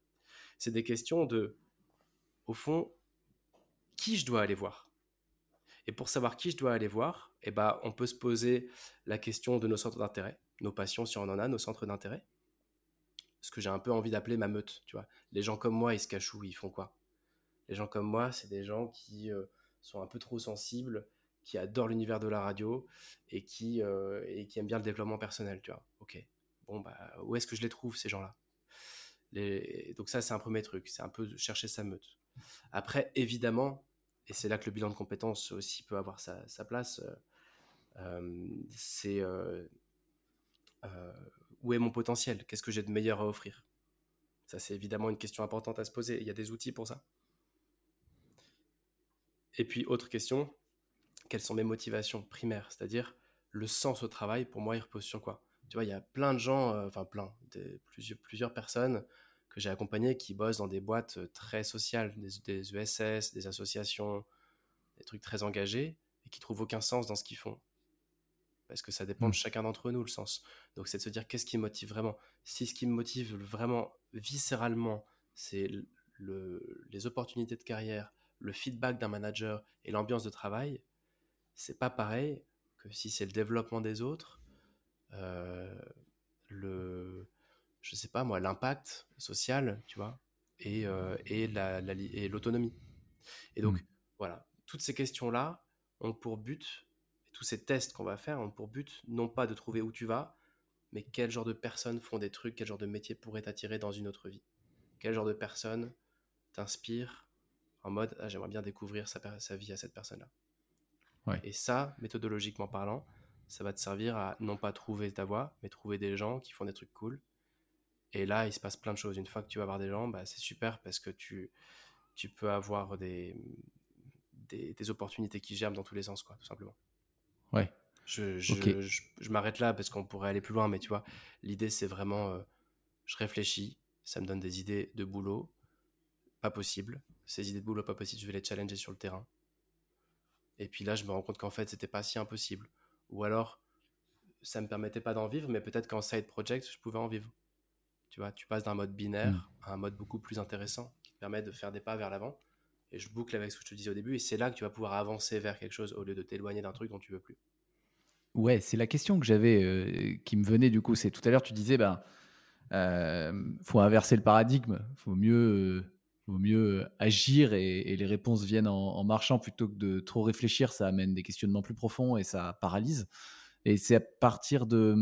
C'est des questions de, au fond, qui je dois aller voir. Et pour savoir qui je dois aller voir, eh ben, on peut se poser la question de nos centres d'intérêt, nos passions si on en a, nos centres d'intérêt. Ce que j'ai un peu envie d'appeler ma meute, tu vois. Les gens comme moi, ils se cachent où Ils font quoi? Les gens comme moi, c'est des gens qui euh, sont un peu trop sensibles, qui adorent l'univers de la radio et qui, euh, aiment bien le développement personnel, tu vois. Ok, bon, bah, où est-ce que je les trouve, ces gens-là? Donc ça, c'est un premier truc, c'est un peu chercher sa meute. Après, évidemment, et c'est là que le bilan de compétences aussi peut avoir sa, place, euh, c'est où est mon potentiel? Qu'est-ce que j'ai de meilleur à offrir? Ça, c'est évidemment une question importante à se poser. Il y a des outils pour ça? Et puis, autre question, quelles sont mes motivations primaires, c'est-à-dire le sens au travail, pour moi, il repose sur quoi? Tu vois, il y a plein de gens, euh, enfin plein, plusieurs, plusieurs personnes que j'ai accompagnées qui bossent dans des boîtes euh, très sociales, des, ESS, des associations, des trucs très engagés, et qui trouvent aucun sens dans ce qu'ils font. Parce que ça dépend de mmh. chacun d'entre nous, le sens. Donc c'est de se dire qu'est-ce qui me motive vraiment? Si ce qui me motive vraiment viscéralement, c'est le, les opportunités de carrière, le feedback d'un manager et l'ambiance de travail, c'est pas pareil que si c'est le développement des autres, euh, le, je sais pas moi, l'impact social, tu vois, et, euh, et, la, et l'autonomie. Et donc, mmh. voilà, toutes ces questions-là ont pour but, tous ces tests qu'on va faire ont pour but, non pas de trouver où tu vas, mais quel genre de personnes font des trucs, quel genre de métier pourrait t'attirer dans une autre vie. Quel genre de personnes t'inspire en mode ah, j'aimerais bien découvrir sa, sa, vie à cette personne-là. Et ça, méthodologiquement parlant, ça va te servir à non pas trouver ta voie, mais trouver des gens qui font des trucs cool. Et là, il se passe plein de choses. Une fois que tu vas voir des gens, bah, c'est super parce que tu, tu peux avoir des, des, opportunités qui germent dans tous les sens, quoi, tout simplement. Ouais. Je, je, je, m'arrête là parce qu'on pourrait aller plus loin, mais tu vois, l'idée c'est vraiment, euh, je réfléchis, ça me donne des idées de boulot, pas possible. Ces idées de boulot pas possible, je vais les challenger sur le terrain. Et puis là, je me rends compte qu'en fait, c'était pas si impossible. Ou alors, ça me permettait pas d'en vivre, mais peut-être qu'en side project, je pouvais en vivre. Tu vois, tu passes d'un mode binaire hmm. à un mode beaucoup plus intéressant qui te permet de faire des pas vers l'avant. Et je boucle avec ce que je te disais au début, et c'est là que tu vas pouvoir avancer vers quelque chose au lieu de t'éloigner d'un truc dont tu veux plus. Ouais, c'est la question que j'avais, euh, qui me venait du coup. C'est tout à l'heure, tu disais, ben, euh, faut inverser le paradigme. Faut mieux, euh, faut mieux agir et, les réponses viennent en, marchant plutôt que de trop réfléchir. Ça amène des questionnements plus profonds et ça paralyse. Et c'est à partir de.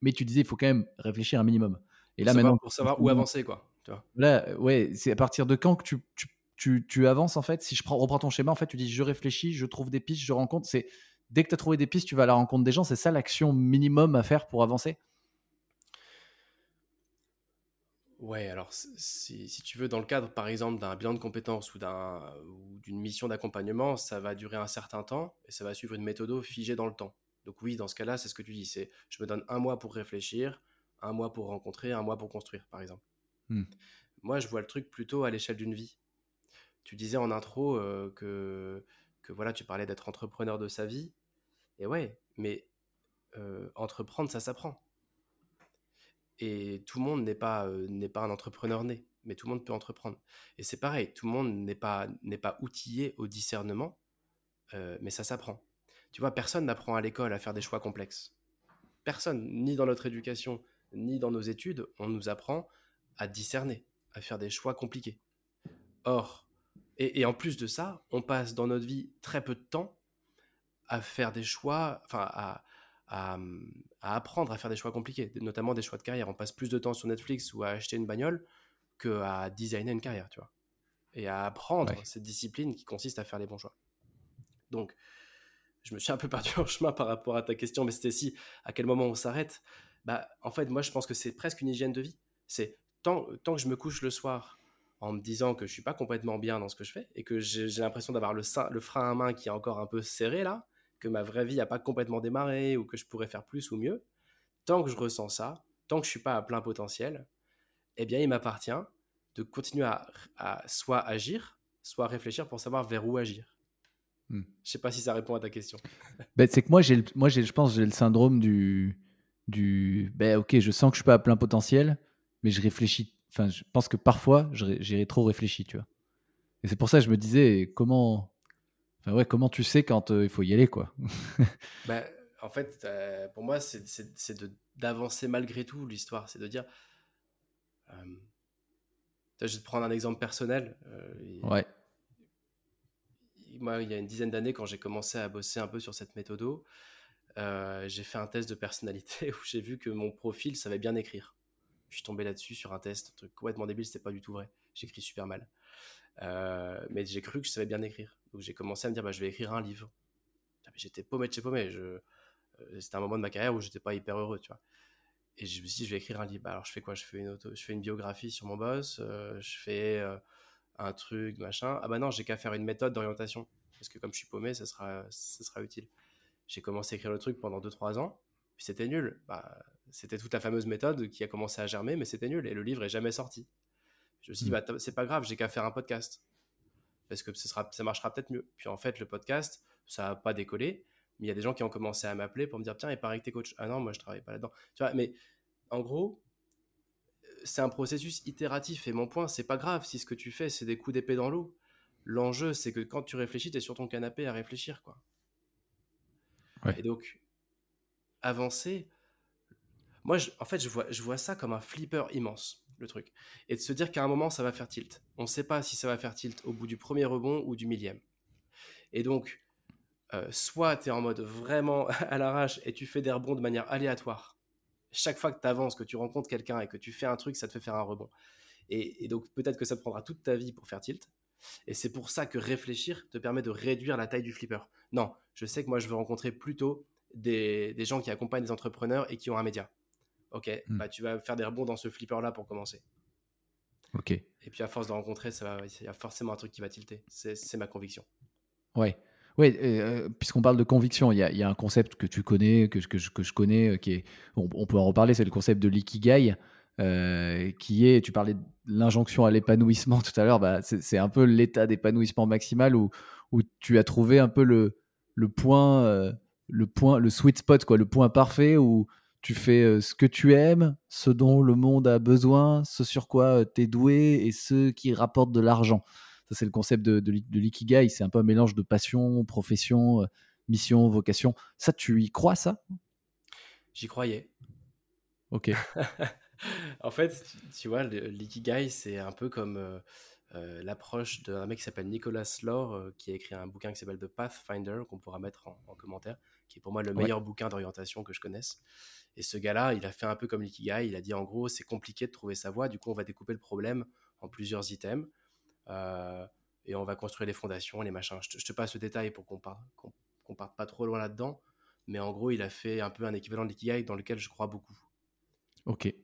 Mais tu disais, il faut quand même réfléchir un minimum. Et là maintenant, pour savoir où avancer, quoi. Tu vois. Là, ouais, c'est à partir de quand que tu, tu tu, tu, avances en fait? Si je prends, reprends ton schéma, en fait, tu dis je réfléchis, je trouve des pistes, je rencontre. C'est dès que tu as trouvé des pistes, tu vas à la rencontre des gens. C'est ça l'action minimum à faire pour avancer? Ouais, alors si, si, tu veux, dans le cadre par exemple d'un bilan de compétences ou d'une mission d'accompagnement, ça va durer un certain temps et ça va suivre une méthode figée dans le temps. Donc oui, dans ce cas-là, c'est ce que tu dis, c'est je me donne un mois pour réfléchir, un mois pour rencontrer, un mois pour construire, par exemple. Hmm. Moi, je vois le truc plutôt à l'échelle d'une vie. Tu disais en intro euh, que, que voilà, tu parlais d'être entrepreneur de sa vie. Et ouais, mais euh, entreprendre, ça s'apprend. Et tout le monde n'est pas, n'est pas un entrepreneur né, mais tout le monde peut entreprendre. Et c'est pareil, tout le monde n'est pas, n'est pas outillé au discernement, mais ça s'apprend. Tu vois, personne n'apprend à l'école à faire des choix complexes. Personne, ni dans notre éducation, ni dans nos études, on nous apprend à discerner, à faire des choix compliqués. Or, et, en plus de ça, on passe dans notre vie très peu de temps à faire des choix, enfin à, à, apprendre à faire des choix compliqués, notamment des choix de carrière. On passe plus de temps sur Netflix ou à acheter une bagnole que à designer une carrière, tu vois. Et à apprendre cette discipline qui consiste à faire les bons choix. Donc, je me suis un peu perdu en chemin par rapport à ta question, mais c'était si, à quel moment on s'arrête? Bah, en fait, moi, je pense que c'est presque une hygiène de vie. C'est tant, tant que je me couche le soir en me disant que je suis pas complètement bien dans ce que je fais et que j'ai l'impression d'avoir le, le frein à main qui est encore un peu serré là, que ma vraie vie n'a pas complètement démarré ou que je pourrais faire plus ou mieux, tant que je ressens ça, tant que je suis pas à plein potentiel, eh bien il m'appartient de continuer à, soit agir, soit réfléchir pour savoir vers où agir. Hmm. Je sais pas si ça répond à ta question. Ben, c'est que moi, j'ai, moi j'ai, je pense j'ai le syndrome du, du ben, ok, je sens que je suis pas à plein potentiel, mais je réfléchis Enfin, je pense que parfois, j'irai trop réfléchi, tu vois. Et c'est pour ça que je me disais, comment, enfin, ouais, comment tu sais quand euh, il faut y aller, quoi? bah, en fait, euh, pour moi, c'est d'avancer malgré tout l'histoire. C'est de dire. Euh, je vais te prendre un exemple personnel. ouais. Moi, il y a une dizaine d'années, quand j'ai commencé à bosser un peu sur cette méthode, j'ai fait un test de personnalité où j'ai vu que mon profil savait bien écrire je suis tombé là-dessus sur un test, un truc complètement débile, c'était pas du tout vrai. J'écris super mal. Euh, mais j'ai cru que je savais bien écrire. Donc j'ai commencé à me dire, bah, je vais écrire un livre. J'étais paumé de chez paumé. Euh, c'était un moment de ma carrière où j'étais pas hyper heureux, tu vois. Et je me suis dit, je vais écrire un livre. Bah, alors je fais quoi? Je fais, une auto... je fais une biographie sur mon boss, euh, je fais un truc, machin. Ah bah non, j'ai qu'à faire une méthode d'orientation. parce que comme je suis paumé, ça sera, ça sera utile. J'ai commencé à écrire le truc pendant 2-3 ans, puis c'était nul. Bah, c'était toute la fameuse méthode qui a commencé à germer, mais c'était nul, et le livre est jamais sorti. Je me suis dit, mmh. bah, c'est pas grave, j'ai qu'à faire un podcast, parce que ce sera, ça marchera peut-être mieux. Puis en fait, le podcast, ça n'a pas décollé, mais il y a des gens qui ont commencé à m'appeler pour me dire, tiens, il paraît que t'es coach. Ah non, moi je travaille pas là-dedans. Tu vois, mais en gros, c'est un processus itératif, et mon point, c'est pas grave si ce que tu fais, c'est des coups d'épée dans l'eau. L'enjeu, c'est que quand tu réfléchis, tu es sur ton canapé à réfléchir, quoi. Et donc, avancer. Moi, en fait, je vois, je vois ça comme un flipper immense, le truc. Et de se dire qu'à un moment, ça va faire tilt. On ne sait pas si ça va faire tilt au bout du premier rebond ou du millième. Et donc, euh, soit tu es en mode vraiment à l'arrache et tu fais des rebonds de manière aléatoire. Chaque fois que tu avances, que tu rencontres quelqu'un et que tu fais un truc, ça te fait faire un rebond. et donc, peut-être que ça te prendra toute ta vie pour faire tilt. Et c'est pour ça que réfléchir te permet de réduire la taille du flipper. Non, je sais que moi, je veux rencontrer plutôt des, gens qui accompagnent des entrepreneurs et qui ont un média. Ok, hmm. bah, tu vas faire des rebonds dans ce flipper-là pour commencer. Ok. Et puis à force de rencontrer, il y a forcément un truc qui va tilter. C'est ma conviction. Ouais. Oui, euh, puisqu'on parle de conviction, il y, a, un concept que tu connais, que, que, je, que je connais, euh, qui est, on, peut en reparler, c'est le concept de l'ikigai. Euh, qui est, tu parlais de l'injonction à l'épanouissement tout à l'heure, bah, c'est un peu l'état d'épanouissement maximal où, où tu as trouvé un peu le, le point, euh, le point, le sweet spot, quoi, le point parfait où tu fais ce que tu aimes, ce dont le monde a besoin, ce sur quoi tu es doué et ce qui rapporte de l'argent. Ça, c'est le concept de, de, de l'ikigai. C'est un peu un mélange de passion, profession, mission, vocation. Ça, tu y crois, ça? J'y croyais. Ok. en fait, tu vois, l'ikigai, c'est un peu comme euh, euh, l'approche d'un mec qui s'appelle Nicolas Lore, euh, qui a écrit un bouquin qui s'appelle The Pathfinder, qu'on pourra mettre en, commentaire, qui est pour moi le meilleur bouquin d'orientation que je connaisse. Et ce gars-là, il a fait un peu comme l'ikigai, il a dit en gros, c'est compliqué de trouver sa voie, du coup, on va découper le problème en plusieurs items. et on va construire les fondations, les machins. Je te, passe le détail pour qu'on parte, qu'on parte pas trop loin là-dedans. Mais en gros, il a fait un peu un équivalent de l'ikigai dans lequel je crois beaucoup. Ok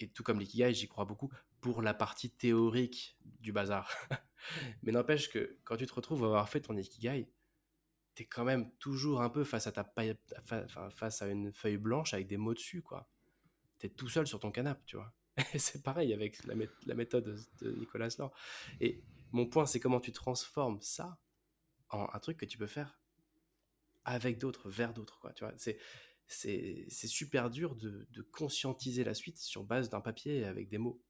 et tout comme l'ikigai, j'y crois beaucoup pour la partie théorique du bazar. Mais n'empêche que quand tu te retrouves à avoir fait ton ikigai, t'es quand même toujours un peu face à ta face à une feuille blanche avec des mots dessus, quoi. T'es tout seul sur ton canapé, tu vois. c'est pareil avec la, la, méthode de Nicolas Lore. Et mon point, c'est comment tu transformes ça en un truc que tu peux faire avec d'autres, vers d'autres, quoi. Tu vois, c'est c'est super dur de, conscientiser la suite sur base d'un papier avec des mots.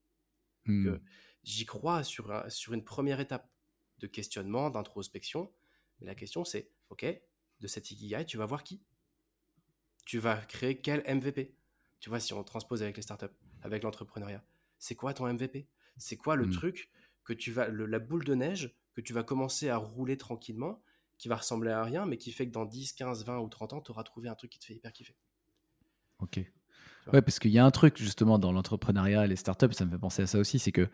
Mmh. J'y crois sur, sur une première étape de questionnement, d'introspection. Mais la question, c'est, OK, de cette Ikigai, tu vas voir qui? Tu vas créer quel MVP Tu vois, si on transpose avec les startups, avec l'entrepreneuriat, c'est quoi ton MVP C'est quoi le mmh. truc que tu vas, la boule de neige que tu vas commencer à rouler tranquillement qui va ressembler à rien, mais qui fait que dans 10, 15, 20 ou 30 ans, tu auras trouvé un truc qui te fait hyper kiffer? Ok. Ouais, parce qu'il y a un truc justement dans l'entrepreneuriat et les startups, ça me fait penser à ça aussi, c'est que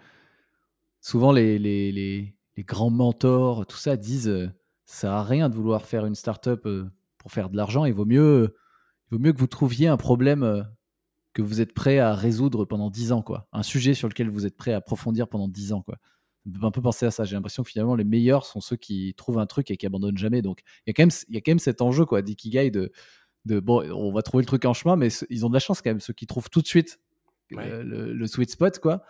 souvent les, les, les, grands mentors, tout ça, disent euh, ça sert à rien de vouloir faire une startup euh, pour faire de l'argent, il vaut mieux, il vaut mieux que vous trouviez un problème euh, que vous êtes prêt à résoudre pendant 10 ans, quoi. Un sujet sur lequel vous êtes prêt à approfondir pendant 10 ans, quoi un peu penser à ça. J'ai l'impression que finalement, les meilleurs sont ceux qui trouvent un truc et qui abandonnent jamais. Donc, il y a quand même, il y a quand même cet enjeu, quoi, d'ikigai de, de, bon, on va trouver le truc en chemin, mais ils ont de la chance quand même, ceux qui trouvent tout de suite euh, le, sweet spot, quoi.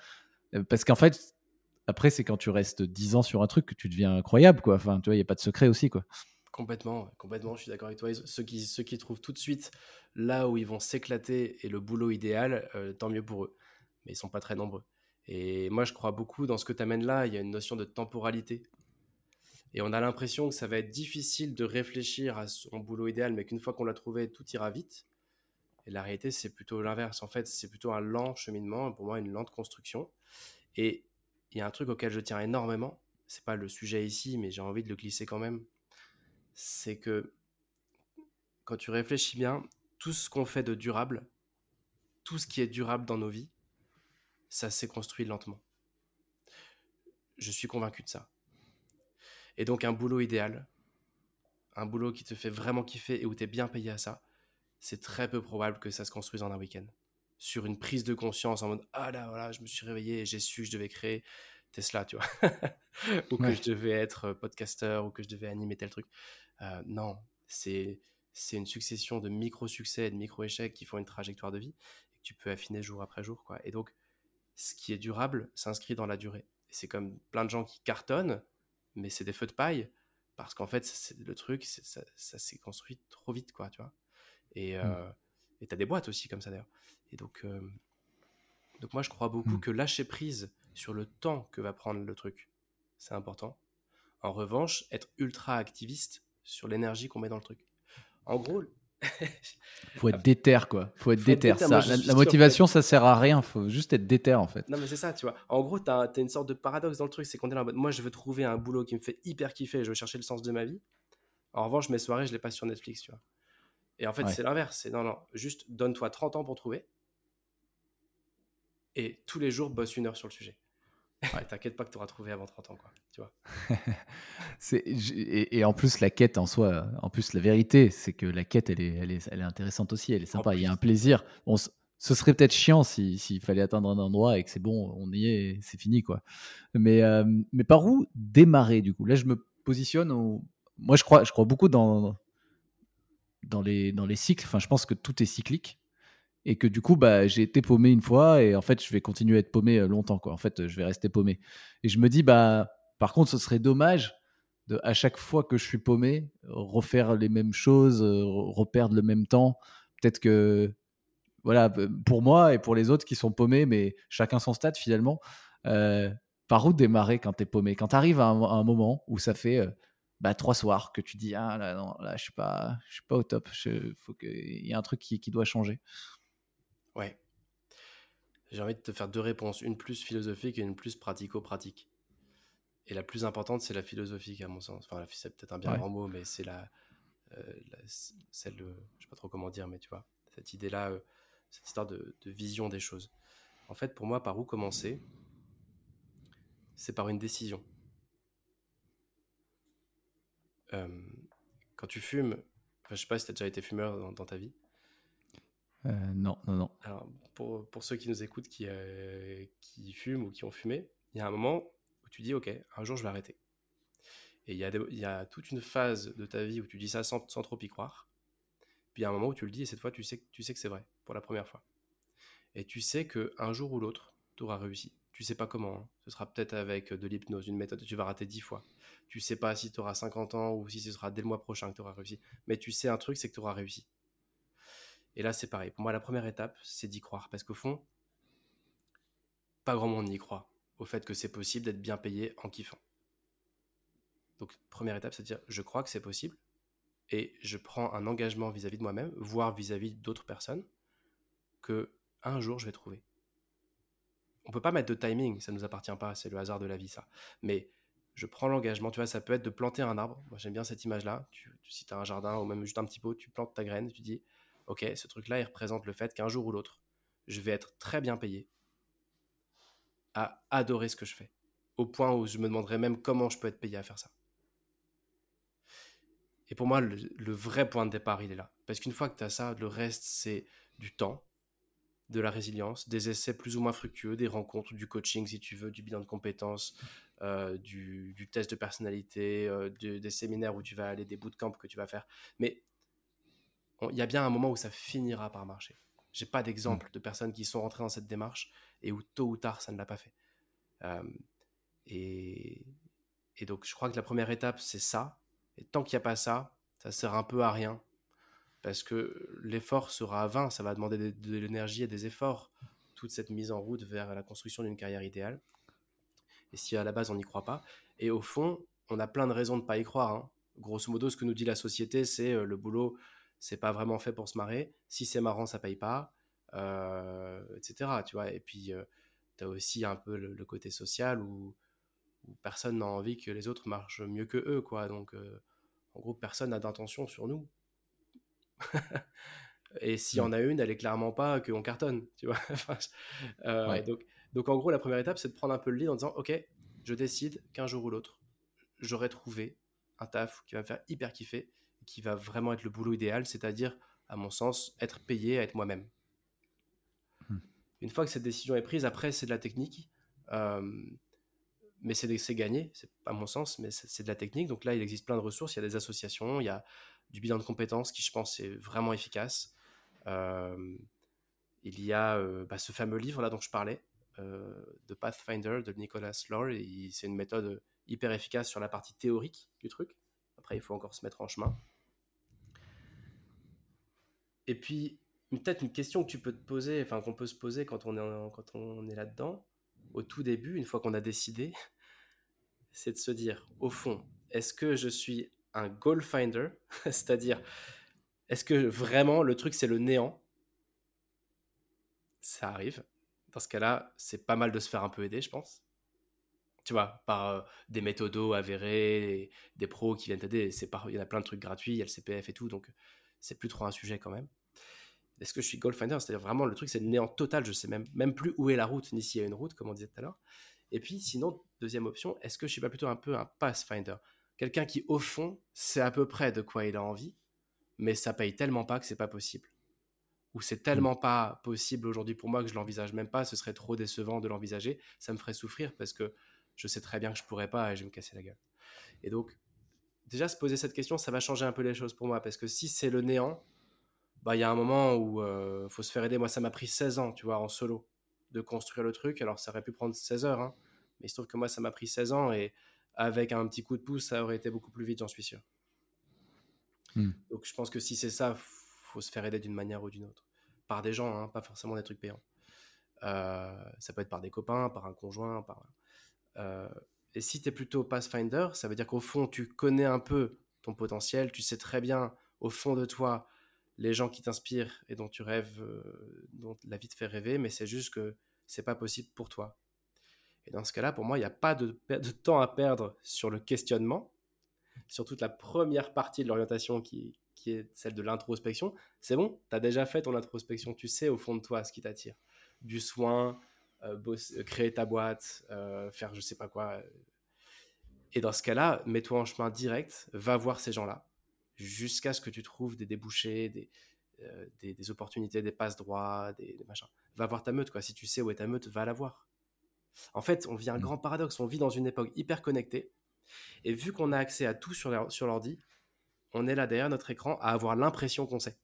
Euh, parce qu'en fait, après, c'est quand tu restes 10 ans sur un truc que tu deviens incroyable, quoi. Enfin, tu vois, il n'y a pas de secret aussi, quoi. Complètement, complètement, je suis d'accord avec toi. Ceux qui, ceux qui trouvent tout de suite là où ils vont s'éclater et le boulot idéal, euh, tant mieux pour eux. Mais ils sont pas très nombreux. Et moi, je crois beaucoup dans ce que tu amènes là. Il y a une notion de temporalité. Et on a l'impression que ça va être difficile de réfléchir à son boulot idéal, mais qu'une fois qu'on l'a trouvé, tout ira vite. Et la réalité, c'est plutôt l'inverse. En fait, c'est plutôt un lent cheminement, pour moi, une lente construction. Et il y a un truc auquel je tiens énormément. C'est pas le sujet ici, mais j'ai envie de le glisser quand même. C'est que quand tu réfléchis bien, tout ce qu'on fait de durable, tout ce qui est durable dans nos vies, ça s'est construit lentement. Je suis convaincu de ça. Et donc un boulot idéal, un boulot qui te fait vraiment kiffer et où tu es bien payé à ça, c'est très peu probable que ça se construise en un week-end. Sur une prise de conscience en mode Ah là, voilà, je me suis réveillé et j'ai su que je devais créer Tesla, tu vois, ou que je devais être podcasteur, ou que je devais animer tel truc. Euh, non, c'est c'est une succession de micro-succès et de micro-échecs qui font une trajectoire de vie et que tu peux affiner jour après jour. Quoi. Et donc, ce qui est durable s'inscrit dans la durée. Et c'est comme plein de gens qui cartonnent, mais c'est des feux de paille, parce qu'en fait, c'est le truc, ça, ça s'est construit trop vite, quoi, tu vois. Et euh, mmh. tu as des boîtes aussi comme ça, d'ailleurs. Et donc, euh, donc moi, je crois beaucoup mmh. que lâcher prise sur le temps que va prendre le truc, c'est important. En revanche, être ultra activiste sur l'énergie qu'on met dans le truc. En gros, faut être déter quoi. Faut être déter. Ça, la, motivation, ça sert à rien. Faut juste être déter en fait. Non mais c'est ça, tu vois. En gros, tu as, une sorte de paradoxe dans le truc, c'est qu'on est là en mode, moi je veux trouver un boulot qui me fait hyper kiffer, je veux chercher le sens de ma vie. En revanche, mes soirées, je les passe sur Netflix, tu vois. Et en fait, c'est l'inverse. C'est non, non, juste donne-toi 30 ans pour trouver. Et tous les jours, bosse une heure sur le sujet. T'inquiète pas que tu auras trouvé avant 30 ans, quoi. Tu vois. et, et, en plus, la quête en soi, en plus, la vérité, c'est que la quête, elle est, elle est, elle est intéressante aussi, elle est sympa. Il y a un plaisir. Bon, ce serait peut-être chiant s'il fallait atteindre un endroit et que c'est bon, on y est, c'est fini, quoi. Mais, euh, mais par où démarrer, du coup? Là, je me positionne. Moi, je crois, je crois beaucoup dans, dans, les, dans les cycles. Enfin, je pense que tout est cyclique et que du coup bah j'ai été paumé une fois et en fait je vais continuer à être paumé euh, longtemps en fait je vais rester paumé. Et je me dis bah par contre ce serait dommage de à chaque fois que je suis paumé refaire les mêmes choses euh, reperdre le même temps. Peut-être que voilà pour moi et pour les autres qui sont paumés mais chacun son stade finalement euh, par où démarrer quand tu es paumé? Quand tu arrives à un, moment où ça fait bah, trois soirs que tu dis ah là là je suis pas je suis pas au top il faut qu'il y a un truc qui doit changer Ouais. J'ai envie de te faire deux réponses, une plus philosophique et une plus pratico-pratique. Et la plus importante, c'est la philosophique, à mon sens. Enfin, c'est peut-être un bien grand mot, mais c'est la, euh, celle, de, je sais pas trop comment dire, mais tu vois, cette idée-là, euh, cette histoire de, vision des choses. En fait, pour moi, par où commencer C'est par une décision. Euh, quand tu fumes, enfin, je sais pas si tu as déjà été fumeur dans ta vie. Euh, non, non, non. Alors, pour, pour, ceux qui nous écoutent, qui, euh, qui fument ou qui ont fumé, il y a un moment où tu dis, OK, un jour je vais arrêter. Et il y, a il y a toute une phase de ta vie où tu dis ça sans, trop y croire. Puis il y a un moment où tu le dis et cette fois, tu sais, tu sais que c'est vrai, pour la première fois. Et tu sais qu'un jour ou l'autre, tu auras réussi. Tu sais pas comment. Hein. Ce sera peut-être avec de l'hypnose, une méthode que tu vas rater dix fois. Tu sais pas si tu auras 50 ans ou si ce sera dès le mois prochain que tu auras réussi. Mais tu sais un truc, c'est que tu auras réussi. Et là, c'est pareil. Pour moi, la première étape, c'est d'y croire. Parce qu'au fond, pas grand monde n'y croit au fait que c'est possible d'être bien payé en kiffant. Donc, première étape, c'est de dire je crois que c'est possible et je prends un engagement vis-à-vis de moi-même, voire vis-à-vis d'autres personnes, que un jour je vais trouver. On peut pas mettre de timing, ça nous appartient pas, c'est le hasard de la vie, ça. Mais je prends l'engagement, tu vois, ça peut être de planter un arbre. Moi, j'aime bien cette image-là. Tu, si tu as un jardin ou même juste un petit pot, tu plantes ta graine, tu dis ok, ce truc-là, il représente le fait qu'un jour ou l'autre, je vais être très bien payé à adorer ce que je fais, au point où je me demanderais même comment je peux être payé à faire ça. Et pour moi, le, vrai point de départ, il est là. Parce qu'une fois que tu as ça, le reste, c'est du temps, de la résilience, des essais plus ou moins fructueux, des rencontres, du coaching, si tu veux, du bilan de compétences, euh, du, test de personnalité, euh, des séminaires où tu vas aller, des bootcamps que tu vas faire. Mais il y a bien un moment où ça finira par marcher. J'ai pas d'exemple mm. de personnes qui sont rentrées dans cette démarche et où tôt ou tard ça ne l'a pas fait. Euh, et, donc je crois que la première étape c'est ça. Et tant qu'il n'y a pas ça, ça sert un peu à rien parce que l'effort sera vain. Ça va demander de, l'énergie et des efforts toute cette mise en route vers la construction d'une carrière idéale. Et si à la base on n'y croit pas, et au fond on a plein de raisons de ne pas y croire. Hein. Grosso modo, ce que nous dit la société, c'est euh, le boulot c'est pas vraiment fait pour se marrer. Si c'est marrant, ça paye pas, euh, etc. Tu vois. Et puis, euh, tu as aussi un peu le, côté social où, personne n'a envie que les autres marchent mieux que eux, quoi. Donc, euh, en gros, personne n'a d'intention sur nous. Et s'il y en a une, elle est clairement pas qu'on cartonne, tu vois. donc, donc, en gros, la première étape, c'est de prendre un peu le lead en disant, OK, je décide qu'un jour ou l'autre, j'aurai trouvé un taf qui va me faire hyper kiffer qui va vraiment être le boulot idéal, c'est-à-dire, à mon sens, être payé à être moi-même. Hmm. Une fois que cette décision est prise, après, c'est de la technique. Euh, mais c'est gagné, c'est pas mon sens, mais c'est de la technique. Donc là, il existe plein de ressources, il y a des associations, il y a du bilan de compétences qui, je pense, est vraiment efficace. Euh, il y a bah, ce fameux livre là dont je parlais, de Pathfinder de Nicolas Lore, c'est une méthode hyper efficace sur la partie théorique du truc. Après, il faut encore se mettre en chemin. Et puis, peut-être une question que tu peux te poser, enfin qu'on peut se poser quand on est, est là-dedans, au tout début, une fois qu'on a décidé, c'est de se dire, au fond, est-ce que je suis un goal finder? C'est-à-dire, est-ce que vraiment le truc c'est le néant? Ça arrive. Dans ce cas-là, c'est pas mal de se faire un peu aider, je pense. Tu vois, par euh, des méthodos avérés, des pros qui viennent t'aider. Il y a plein de trucs gratuits, il y a le CPF et tout, donc c'est plus trop un sujet quand même. Est-ce que je suis Goldfinder C'est-à-dire vraiment le truc, c'est le néant total. Je sais même, même plus où est la route, ni s'il y a une route, comme on disait tout à l'heure. Et puis, sinon, deuxième option, est-ce que je suis pas plutôt un peu un Pathfinder? Quelqu'un qui, au fond, sait à peu près de quoi il a envie, mais ça paye tellement pas que c'est pas possible. Ou c'est tellement mmh. pas possible aujourd'hui pour moi que je l'envisage même pas, ce serait trop décevant de l'envisager, ça me ferait souffrir parce que je sais très bien que je pourrais pas et je vais me casser la gueule. Et donc, déjà se poser cette question, ça va changer un peu les choses pour moi parce que si c'est le néant, bah, il y a un moment où il euh, faut se faire aider. Moi, ça m'a pris 16 ans, tu vois, en solo, de construire le truc. Alors, ça aurait pu prendre 16 heures, hein. mais il se trouve que moi, ça m'a pris 16 ans et avec un petit coup de pouce, ça aurait été beaucoup plus vite, j'en suis sûr. Hmm. Donc, je pense que si c'est ça, faut se faire aider d'une manière ou d'une autre. Par des gens, hein, pas forcément des trucs payants. Euh, ça peut être par des copains, par un conjoint, par. Euh, et si tu es plutôt Pathfinder, ça veut dire qu'au fond, tu connais un peu ton potentiel, tu sais très bien au fond de toi les gens qui t'inspirent et dont tu rêves, euh, dont la vie te fait rêver, mais c'est juste que c'est pas possible pour toi. Et dans ce cas-là, pour moi, il n'y a pas de, temps à perdre sur le questionnement, sur toute la première partie de l'orientation qui, qui est celle de l'introspection. C'est bon, tu as déjà fait ton introspection, tu sais au fond de toi ce qui t'attire. Du soin, euh, euh, créer ta boîte, faire je sais pas quoi. Et dans ce cas-là, mets-toi en chemin direct, va voir ces gens-là jusqu'à ce que tu trouves des débouchés, des, euh, des, opportunités, des passes droits, des, machins. Va voir ta meute, quoi. Si tu sais où est ta meute, va la voir. En fait, on vit un mmh. grand paradoxe. On vit dans une époque hyper connectée. Et vu qu'on a accès à tout sur l'ordi, on est là derrière notre écran à avoir l'impression qu'on sait.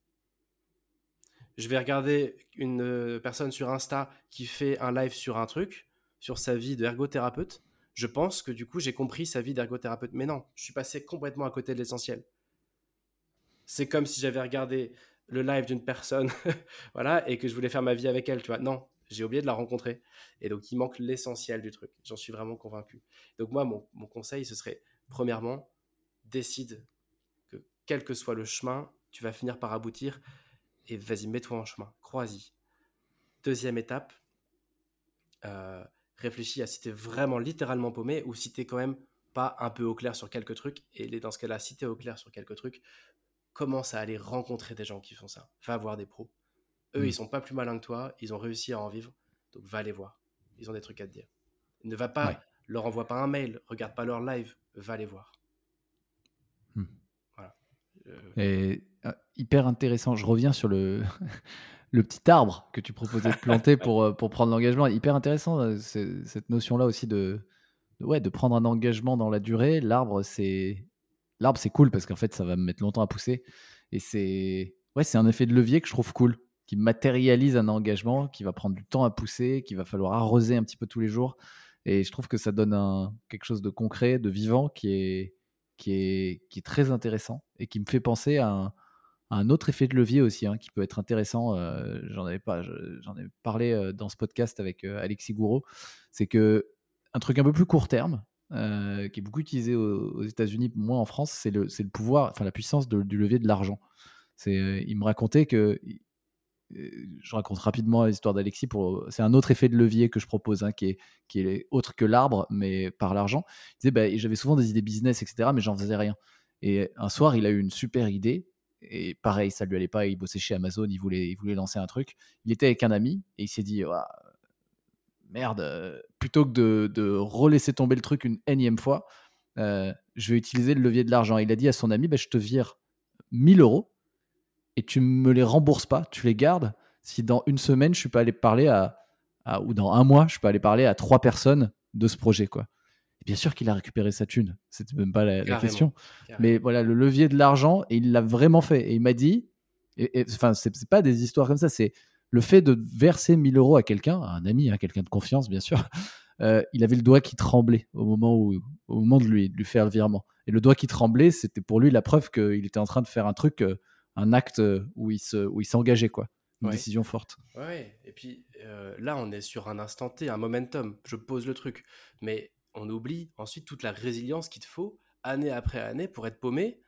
Je vais regarder une euh, personne sur Insta qui fait un live sur un truc, sur sa vie d'ergothérapeute. Je pense que du coup, j'ai compris sa vie d'ergothérapeute. Mais non, je suis passé complètement à côté de l'essentiel. C'est comme si j'avais regardé le live d'une personne, voilà, et que je voulais faire ma vie avec elle, tu vois. Non, j'ai oublié de la rencontrer. Et donc, il manque l'essentiel du truc. J'en suis vraiment convaincu. Donc, moi, mon, conseil, ce serait, premièrement, décide que quel que soit le chemin, tu vas finir par aboutir. Et vas-y, mets-toi en chemin. Crois-y. Deuxième étape, euh, réfléchis à si tu es vraiment littéralement paumé ou si tu quand même pas un peu au clair sur quelques trucs. Et dans ce cas-là, si tu es au clair sur quelques trucs, commence à aller rencontrer des gens qui font ça. Va voir des pros. Eux, ils mmh. sont pas plus malins que toi, ils ont réussi à en vivre, donc va les voir. Ils ont des trucs à te dire. Ne va pas, leur envoie pas un mail, regarde pas leur live, va les voir. Euh, Et, euh, hyper intéressant. Je reviens sur le, le petit arbre que tu proposais de planter pour, euh, pour prendre l'engagement. Hyper intéressant, cette notion-là aussi de, ouais, de prendre un engagement dans la durée. L'arbre, c'est l'arbre, c'est cool parce qu'en fait, ça va me mettre longtemps à pousser. Et c'est ouais, c'est un effet de levier que je trouve cool, qui matérialise un engagement qui va prendre du temps à pousser, qu'il va falloir arroser un petit peu tous les jours. Et je trouve que ça donne un, quelque chose de concret, de vivant, qui est, qui, est, qui est très intéressant et qui me fait penser à un, autre effet de levier aussi, hein, qui peut être intéressant. Euh, j'en avais pas, j'en ai parlé euh, dans ce podcast avec euh, Alexis Gouraud. C'est que un truc un peu plus court terme, qui est beaucoup utilisé aux, États-Unis, moins en France, c'est le, le, pouvoir, enfin la puissance du levier de l'argent. C'est, il me racontait que, je raconte rapidement l'histoire d'Alexis, pour, c'est un autre effet de levier que je propose, hein, qui, est, autre que l'arbre, mais par l'argent. Bah, j'avais souvent des idées business, etc., mais j'en faisais rien. Et un soir, il a eu une super idée, et pareil, ça lui allait pas, il bossait chez Amazon, il voulait, il voulait lancer un truc. Il était avec un ami, et il s'est dit, merde, euh, plutôt que de, de relaisser tomber le truc une énième fois, euh, je vais utiliser le levier de l'argent. Il a dit à son ami, bah, je te vire 1000 euros et tu me les rembourses pas, tu les gardes. Si dans une semaine, je suis pas allé parler à, ou dans un mois, je suis pas allé parler à trois personnes de ce projet, quoi. Et bien sûr qu'il a récupéré sa thune, c'était même pas la, question. Mais voilà, le levier de l'argent, et il l'a vraiment fait. Et il m'a dit, enfin, c'est pas des histoires comme ça, c'est le fait de verser 1000 euros à quelqu'un, à un ami, à quelqu'un de confiance, bien sûr. Euh, il avait le doigt qui tremblait au moment, où, au moment de, lui, de lui faire le virement. Et le doigt qui tremblait, c'était pour lui la preuve qu'il était en train de faire un truc, euh, un acte euh, où il s'engageait, quoi. Une décision forte. Ouais, et puis là, on est sur un instant T, un momentum. Je pose le truc. Mais on oublie ensuite toute la résilience qu'il te faut, année après année, pour être paumé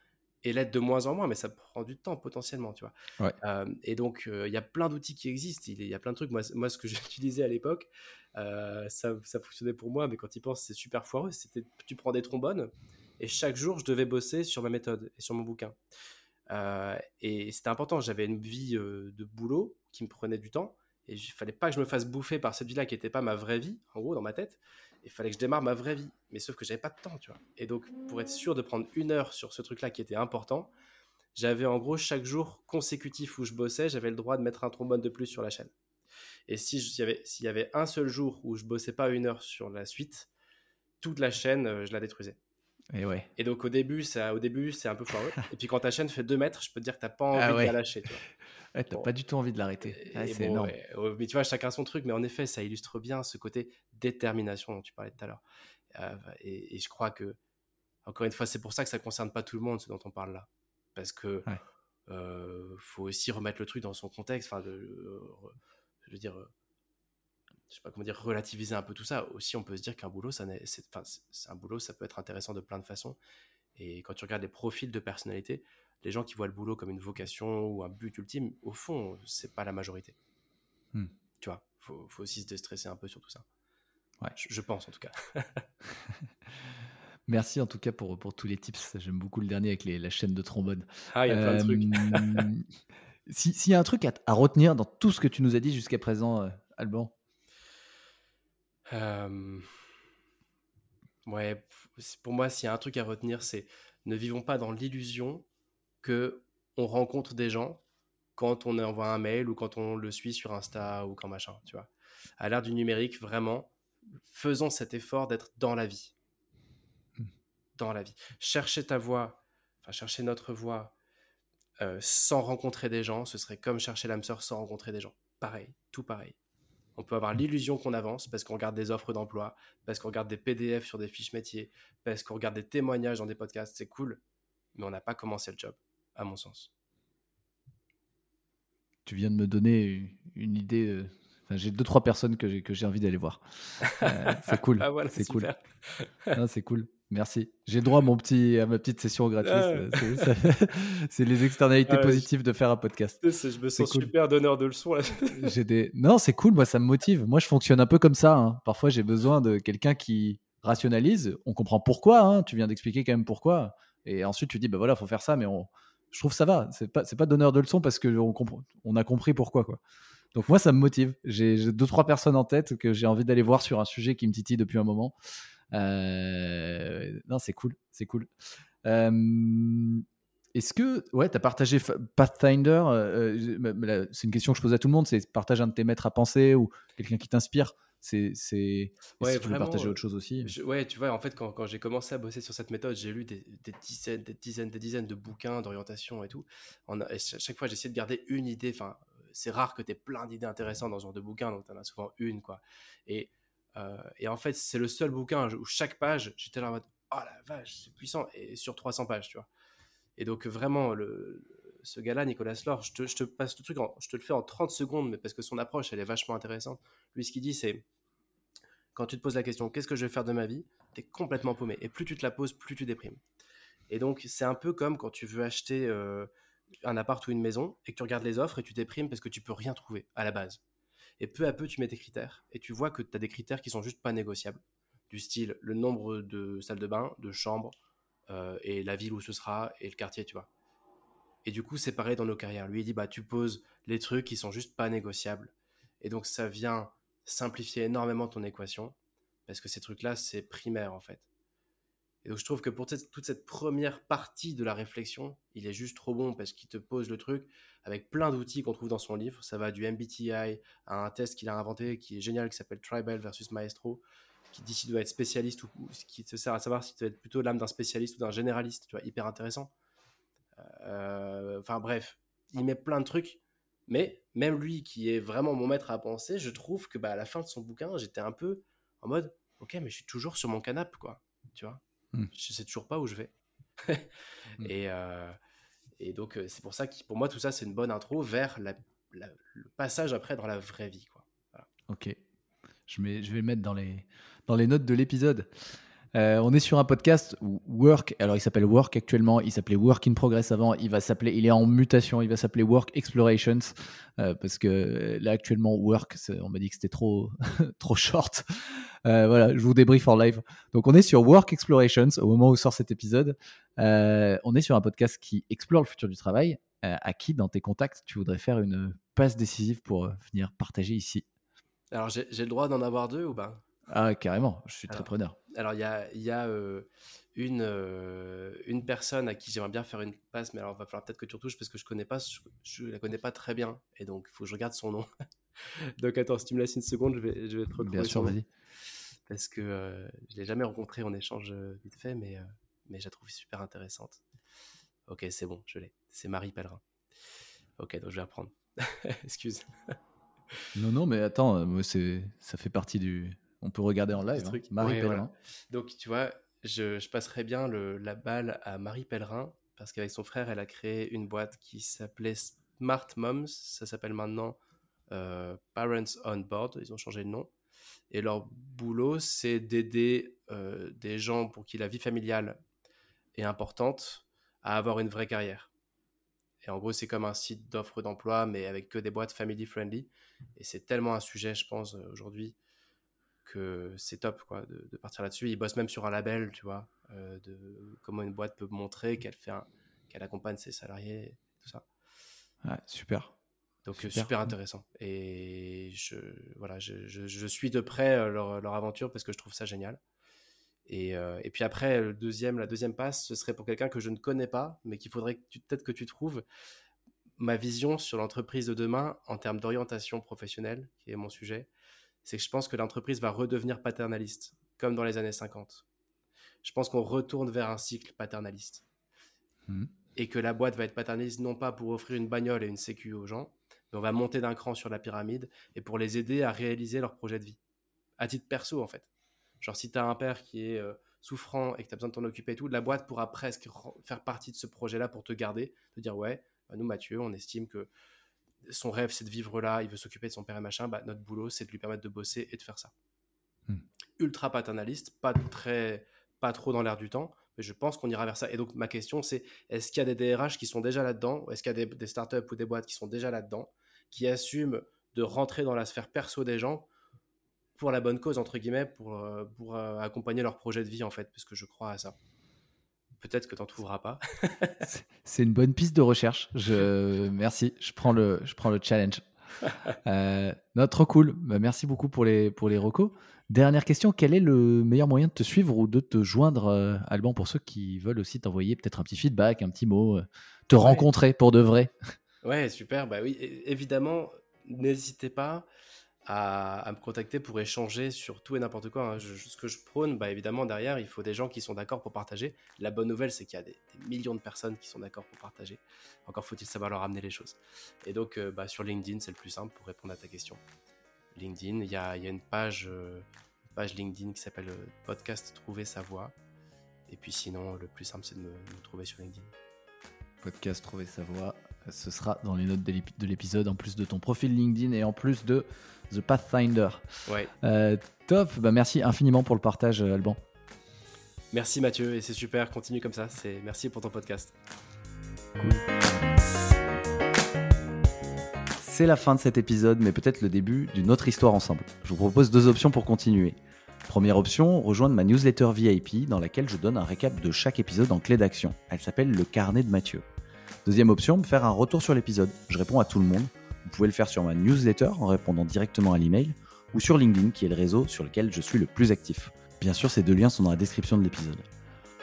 et l'être de moins en moins, mais ça prend du temps potentiellement, tu vois. et donc, il y a plein d'outils qui existent, il y a plein de trucs. Moi, moi ce que j'utilisais à l'époque, ça, ça, fonctionnait pour moi, mais quand il pense, c'est super foireux. C'était, tu prends des trombones, et chaque jour, je devais bosser sur ma méthode et sur mon bouquin. Et c'était important, j'avais une vie de boulot qui me prenait du temps, et il fallait pas que je me fasse bouffer par cette vie-là qui n'était pas ma vraie vie, en gros, dans ma tête il fallait que je démarre ma vraie vie. Mais sauf que j'avais pas de temps, tu vois. Et donc, pour être sûr de prendre une heure sur ce truc-là qui était important, j'avais en gros chaque jour consécutif où je bossais, j'avais le droit de mettre un trombone de plus sur la chaîne. Et si s'il y, avait, y avait un seul jour où je bossais pas une heure sur la suite, toute la chaîne, euh, je la détruisais. Et ouais. Et donc au début, ça, au début, c'est un peu foireux. et puis quand ta chaîne fait 2 mètres, je peux te dire que t'as pas ah envie de la lâcher. Tu vois. Ouais, t'as pas du tout envie de l'arrêter. c'est énorme. mais tu vois, chacun son truc. Mais en effet, ça illustre bien ce côté détermination dont tu parlais tout à l'heure. Euh, et, je crois que, encore une fois, c'est pour ça que ça concerne pas tout le monde, ce dont on parle là. Parce que euh, faut aussi remettre le truc dans son contexte. Enfin, je veux dire, je sais pas comment dire, relativiser un peu tout ça. Aussi, on peut se dire qu'un boulot, ça c'est, un boulot, ça peut être intéressant de plein de façons. Et quand tu regardes les profils de personnalité, les gens qui voient le boulot comme une vocation ou un but ultime, au fond, c'est pas la majorité. Hmm. Tu vois, faut, faut aussi se déstresser un peu sur tout ça. Ouais. Je, pense en tout cas. Merci en tout cas pour, pour tous les tips. J'aime beaucoup le dernier avec les, la chaîne de trombone. Ah, il y a plein de trucs. Euh, s'il y a un truc à, retenir dans tout ce que tu nous as dit jusqu'à présent, euh, Alban? Euh, Ouais, pour moi, s'il y a un truc à retenir, c'est ne vivons pas dans l'illusion que on rencontre des gens quand on envoie un mail ou quand on le suit sur Insta ou quand machin, tu vois. À l'ère du numérique, vraiment, faisons cet effort d'être dans la vie. Hmm. Dans la vie. Chercher ta voix, enfin chercher notre voix euh, sans rencontrer des gens, ce serait comme chercher l'âme sœur sans rencontrer des gens. Pareil, tout pareil. On peut avoir l'illusion qu'on avance parce qu'on regarde des offres d'emploi, parce qu'on regarde des PDF sur des fiches métiers, parce qu'on regarde des témoignages dans des podcasts, c'est cool, mais on n'a pas commencé le job à mon sens. Tu viens de me donner une idée. Euh, enfin, j'ai deux trois personnes que j'ai que j'ai envie d'aller voir. Euh, c'est cool. Ah, voilà, c'est cool. c'est cool. Merci. J'ai droit à mon petit à ma petite session gratuite. C'est les externalités positives de faire un podcast. Je me sens super donneur de leçons. des non, c'est cool. Moi, ça me motive. Moi, je fonctionne un peu comme ça. Hein. Parfois, j'ai besoin de quelqu'un qui rationalise. On comprend pourquoi. Hein. Tu viens d'expliquer quand même pourquoi. Et ensuite, tu dis, bah voilà, faut faire ça, mais on, je trouve que ça va. C'est pas, pas donneur de leçons parce que on, on a compris pourquoi, quoi. Donc moi, ça me motive. J'ai deux, trois personnes en tête que j'ai envie d'aller voir sur un sujet qui me titille depuis un moment. Euh, non, c'est cool, c'est cool. Euh, est-ce que, ouais, tu as partagé Pathfinder euh, C'est une question que je pose à tout le monde c'est partage un de tes maîtres à penser ou quelqu'un qui t'inspire c'est ouais, si tu veux partager autre chose aussi? ouais tu vois en fait quand, quand j'ai commencé à bosser sur cette méthode j'ai lu des, des, dizaines des dizaines des dizaines de bouquins d'orientation et tout. A, chaque fois j'essaie de garder une idée enfin c'est rare que tu aies plein d'idées intéressantes dans ce genre de bouquin donc tu en as souvent une quoi. Et, euh, et en fait c'est le seul bouquin où chaque page j'étais là en mode oh la vache c'est puissant et sur 300 pages tu vois et donc vraiment le ce gars-là, Nicolas Lor, je te, passe le truc, je te le fais en 30 secondes, mais parce que son approche, elle est vachement intéressante. Lui, ce qu'il dit, c'est quand tu te poses la question qu'est-ce que je vais faire de ma vie, tu es complètement paumé. Et plus tu te la poses, plus tu déprimes. Et donc, c'est un peu comme quand tu veux acheter euh, un appart ou une maison et que tu regardes les offres et tu déprimes parce que tu peux rien trouver à la base. Et peu à peu, tu mets tes critères et tu vois que tu as des critères qui sont juste pas négociables. Du style le nombre de salles de bain, de chambres, euh, et la ville où ce sera et le quartier, tu vois. Et du coup, c'est pareil dans nos carrières. Lui, il dit bah, tu poses les trucs qui sont juste pas négociables. Et donc, ça vient simplifier énormément ton équation, parce que ces trucs-là, c'est primaire en fait. Et donc je trouve que pour toute cette première partie de la réflexion, il est juste trop bon parce qu'il te pose le truc avec plein d'outils qu'on trouve dans son livre. Ça va du MBTI à un test qu'il a inventé qui est génial, qui s'appelle Tribal versus Maestro. qui dit s'il doit être spécialiste ou, ce qui te sert à savoir si tu dois être plutôt l'âme d'un spécialiste ou d'un généraliste, tu vois, hyper intéressant. Euh, enfin bref, il met plein de trucs, mais même lui qui est vraiment mon maître à penser, je trouve que bah, à la fin de son bouquin, j'étais un peu en mode, ok, mais je suis toujours sur mon canapé, quoi, tu vois, hmm. je sais toujours pas où je vais. Hmm. et, euh, et donc c'est pour ça que pour moi tout ça c'est une bonne intro vers la, le passage après dans la vraie vie, quoi. Ok. Je, mets, je vais le mettre dans les, dans les notes de l'épisode. Euh, on est sur un podcast Work. Alors, il s'appelle Work actuellement. Il s'appelait Work in Progress avant. Il va s'appeler. Il est en mutation. Il va s'appeler Work Explorations euh, parce que là actuellement Work, on m'a dit que c'était trop trop short. Euh, voilà, je vous débrief en live. Donc, on est sur Work Explorations au moment où sort cet épisode. on est sur un podcast qui explore le futur du travail. à qui dans tes contacts tu voudrais faire une passe décisive pour venir partager ici? Alors, j'ai le droit d'en avoir deux ou pas? Ah, carrément, je suis très preneur. Alors, il y a, y a euh, une, euh, une personne à qui j'aimerais bien faire une passe, mais alors il va falloir peut-être que tu retouches parce que je connais pas, je, la connais pas très bien, et donc il faut que je regarde son nom. donc attends, si tu me laisses une seconde, je vais, je vais te retrouver. Bien sûr, vas-y. Parce que euh, je l'ai jamais rencontré en échange vite fait, mais, mais je la trouve super intéressante. Ok, c'est bon, je l'ai. C'est Marie Pellerin. Ok, donc je vais reprendre. Excuse. non, non, mais attends, c'est, ça fait partie du, on peut regarder en live. Hein. Marie Pellerin. Donc, tu vois, je, je passerai bien le, la balle à Marie Pellerin parce qu'avec son frère, elle a créé une boîte qui s'appelait Smart Moms. Ça s'appelle maintenant euh, Parents on Board. Ils ont changé de nom. Et leur boulot, c'est d'aider euh, des gens pour qui la vie familiale est importante à avoir une vraie carrière. Et en gros, c'est comme un site d'offres d'emploi, mais avec que des boîtes family friendly. Et c'est tellement un sujet, je pense, euh, aujourd'hui, que c'est top quoi, de, partir là-dessus. Il bosse même sur un label, tu vois, euh, de comment une boîte peut montrer qu'elle fait qu'elle accompagne ses salariés, tout ça. super. Donc super, intéressant. Et je, voilà, je, je, suis de près euh, leur, leur, aventure parce que je trouve ça génial. Et, euh, et, puis après, le deuxième, la deuxième passe, ce serait pour quelqu'un que je ne connais pas, mais qu'il faudrait peut-être que tu trouves ma vision sur l'entreprise de demain en termes d'orientation professionnelle, qui est mon sujet, c'est que je pense que l'entreprise va redevenir paternaliste, comme dans les années 50. Je pense qu'on retourne vers un cycle paternaliste. Hmm. Et que la boîte va être paternaliste non pas pour offrir une bagnole et une sécu aux gens, mais on va monter d'un cran sur la pyramide et pour les aider à réaliser leur projet de vie. À titre perso, en fait. Genre, si tu as un père qui est euh, souffrant et que tu as besoin de t'en occuper et tout, la boîte pourra presque faire partie de ce projet-là pour te garder, te dire, ouais, bah, nous, Mathieu, on estime que son rêve c'est de vivre là, il veut s'occuper de son père et machin, bah, notre boulot c'est de lui permettre de bosser et de faire ça. Hmm. Ultra paternaliste, pas très, pas trop dans l'air du temps, mais je pense qu'on ira vers ça. Et donc ma question c'est, est-ce qu'il y a des DRH qui sont déjà là-dedans, est-ce qu'il y a des, startups ou des boîtes qui sont déjà là-dedans, qui assument de rentrer dans la sphère perso des gens pour la bonne cause entre guillemets, pour, euh, pour euh, accompagner leur projet de vie en fait, parce que je crois à ça? Peut-être que tu n'en trouveras pas. c'est une bonne piste de recherche. Je, merci, je prends le, je prends le challenge. Euh, trop cool. Bah, merci beaucoup pour les, pour les recos. Dernière question, quel est le meilleur moyen de te suivre ou de te joindre, euh, Alban, pour ceux qui veulent aussi t'envoyer peut-être un petit feedback, un petit mot, euh, te rencontrer pour de vrai? Ouais, super. Bah oui, évidemment, n'hésitez pas à, me contacter pour échanger sur tout et n'importe quoi. Hein. ce que je prône, bah, évidemment, derrière, il faut des gens qui sont d'accord pour partager. La bonne nouvelle, c'est qu'il y a des, millions de personnes qui sont d'accord pour partager. Encore faut-il savoir leur amener les choses. Et donc, euh, bah, sur LinkedIn, c'est le plus simple pour répondre à ta question. LinkedIn, il y a, une page, euh, page LinkedIn qui s'appelle euh, Podcast Trouver sa voix. Et puis sinon, le plus simple, c'est de me, me trouver sur LinkedIn. Podcast Trouver sa voix. Ce sera dans les notes de l'épisode, en plus de ton profil LinkedIn et en plus de The Pathfinder. Ouais. Euh, top, bah merci infiniment pour le partage, euh, Alban. Merci Mathieu, et c'est super, continue comme ça. C'est Merci pour ton podcast. Cool. C'est la fin de cet épisode, mais peut-être le début d'une autre histoire ensemble. Je vous propose deux options pour continuer. Première option, rejoindre ma newsletter VIP dans laquelle je donne un récap de chaque épisode en clé d'action. Elle s'appelle Le Carnet de Mathieu. Deuxième option, faire un retour sur l'épisode. Je réponds à tout le monde vous pouvez le faire sur ma newsletter en répondant directement à l'email ou sur LinkedIn qui est le réseau sur lequel je suis le plus actif. Bien sûr, ces deux liens sont dans la description de l'épisode.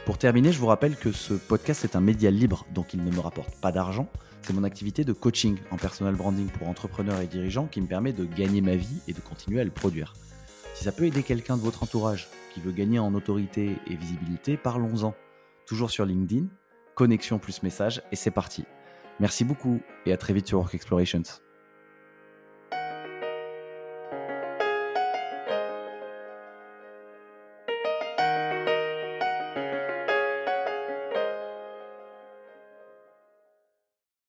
Pour terminer, je vous rappelle que ce podcast est un média libre, donc il ne me rapporte pas d'argent. C'est mon activité de coaching en personal branding pour entrepreneurs et dirigeants qui me permet de gagner ma vie et de continuer à le produire. Si ça peut aider quelqu'un de votre entourage qui veut gagner en autorité et visibilité, parlons-en. Toujours sur LinkedIn, connexion plus message, et c'est parti. Merci beaucoup et à très vite sur Work Explorations.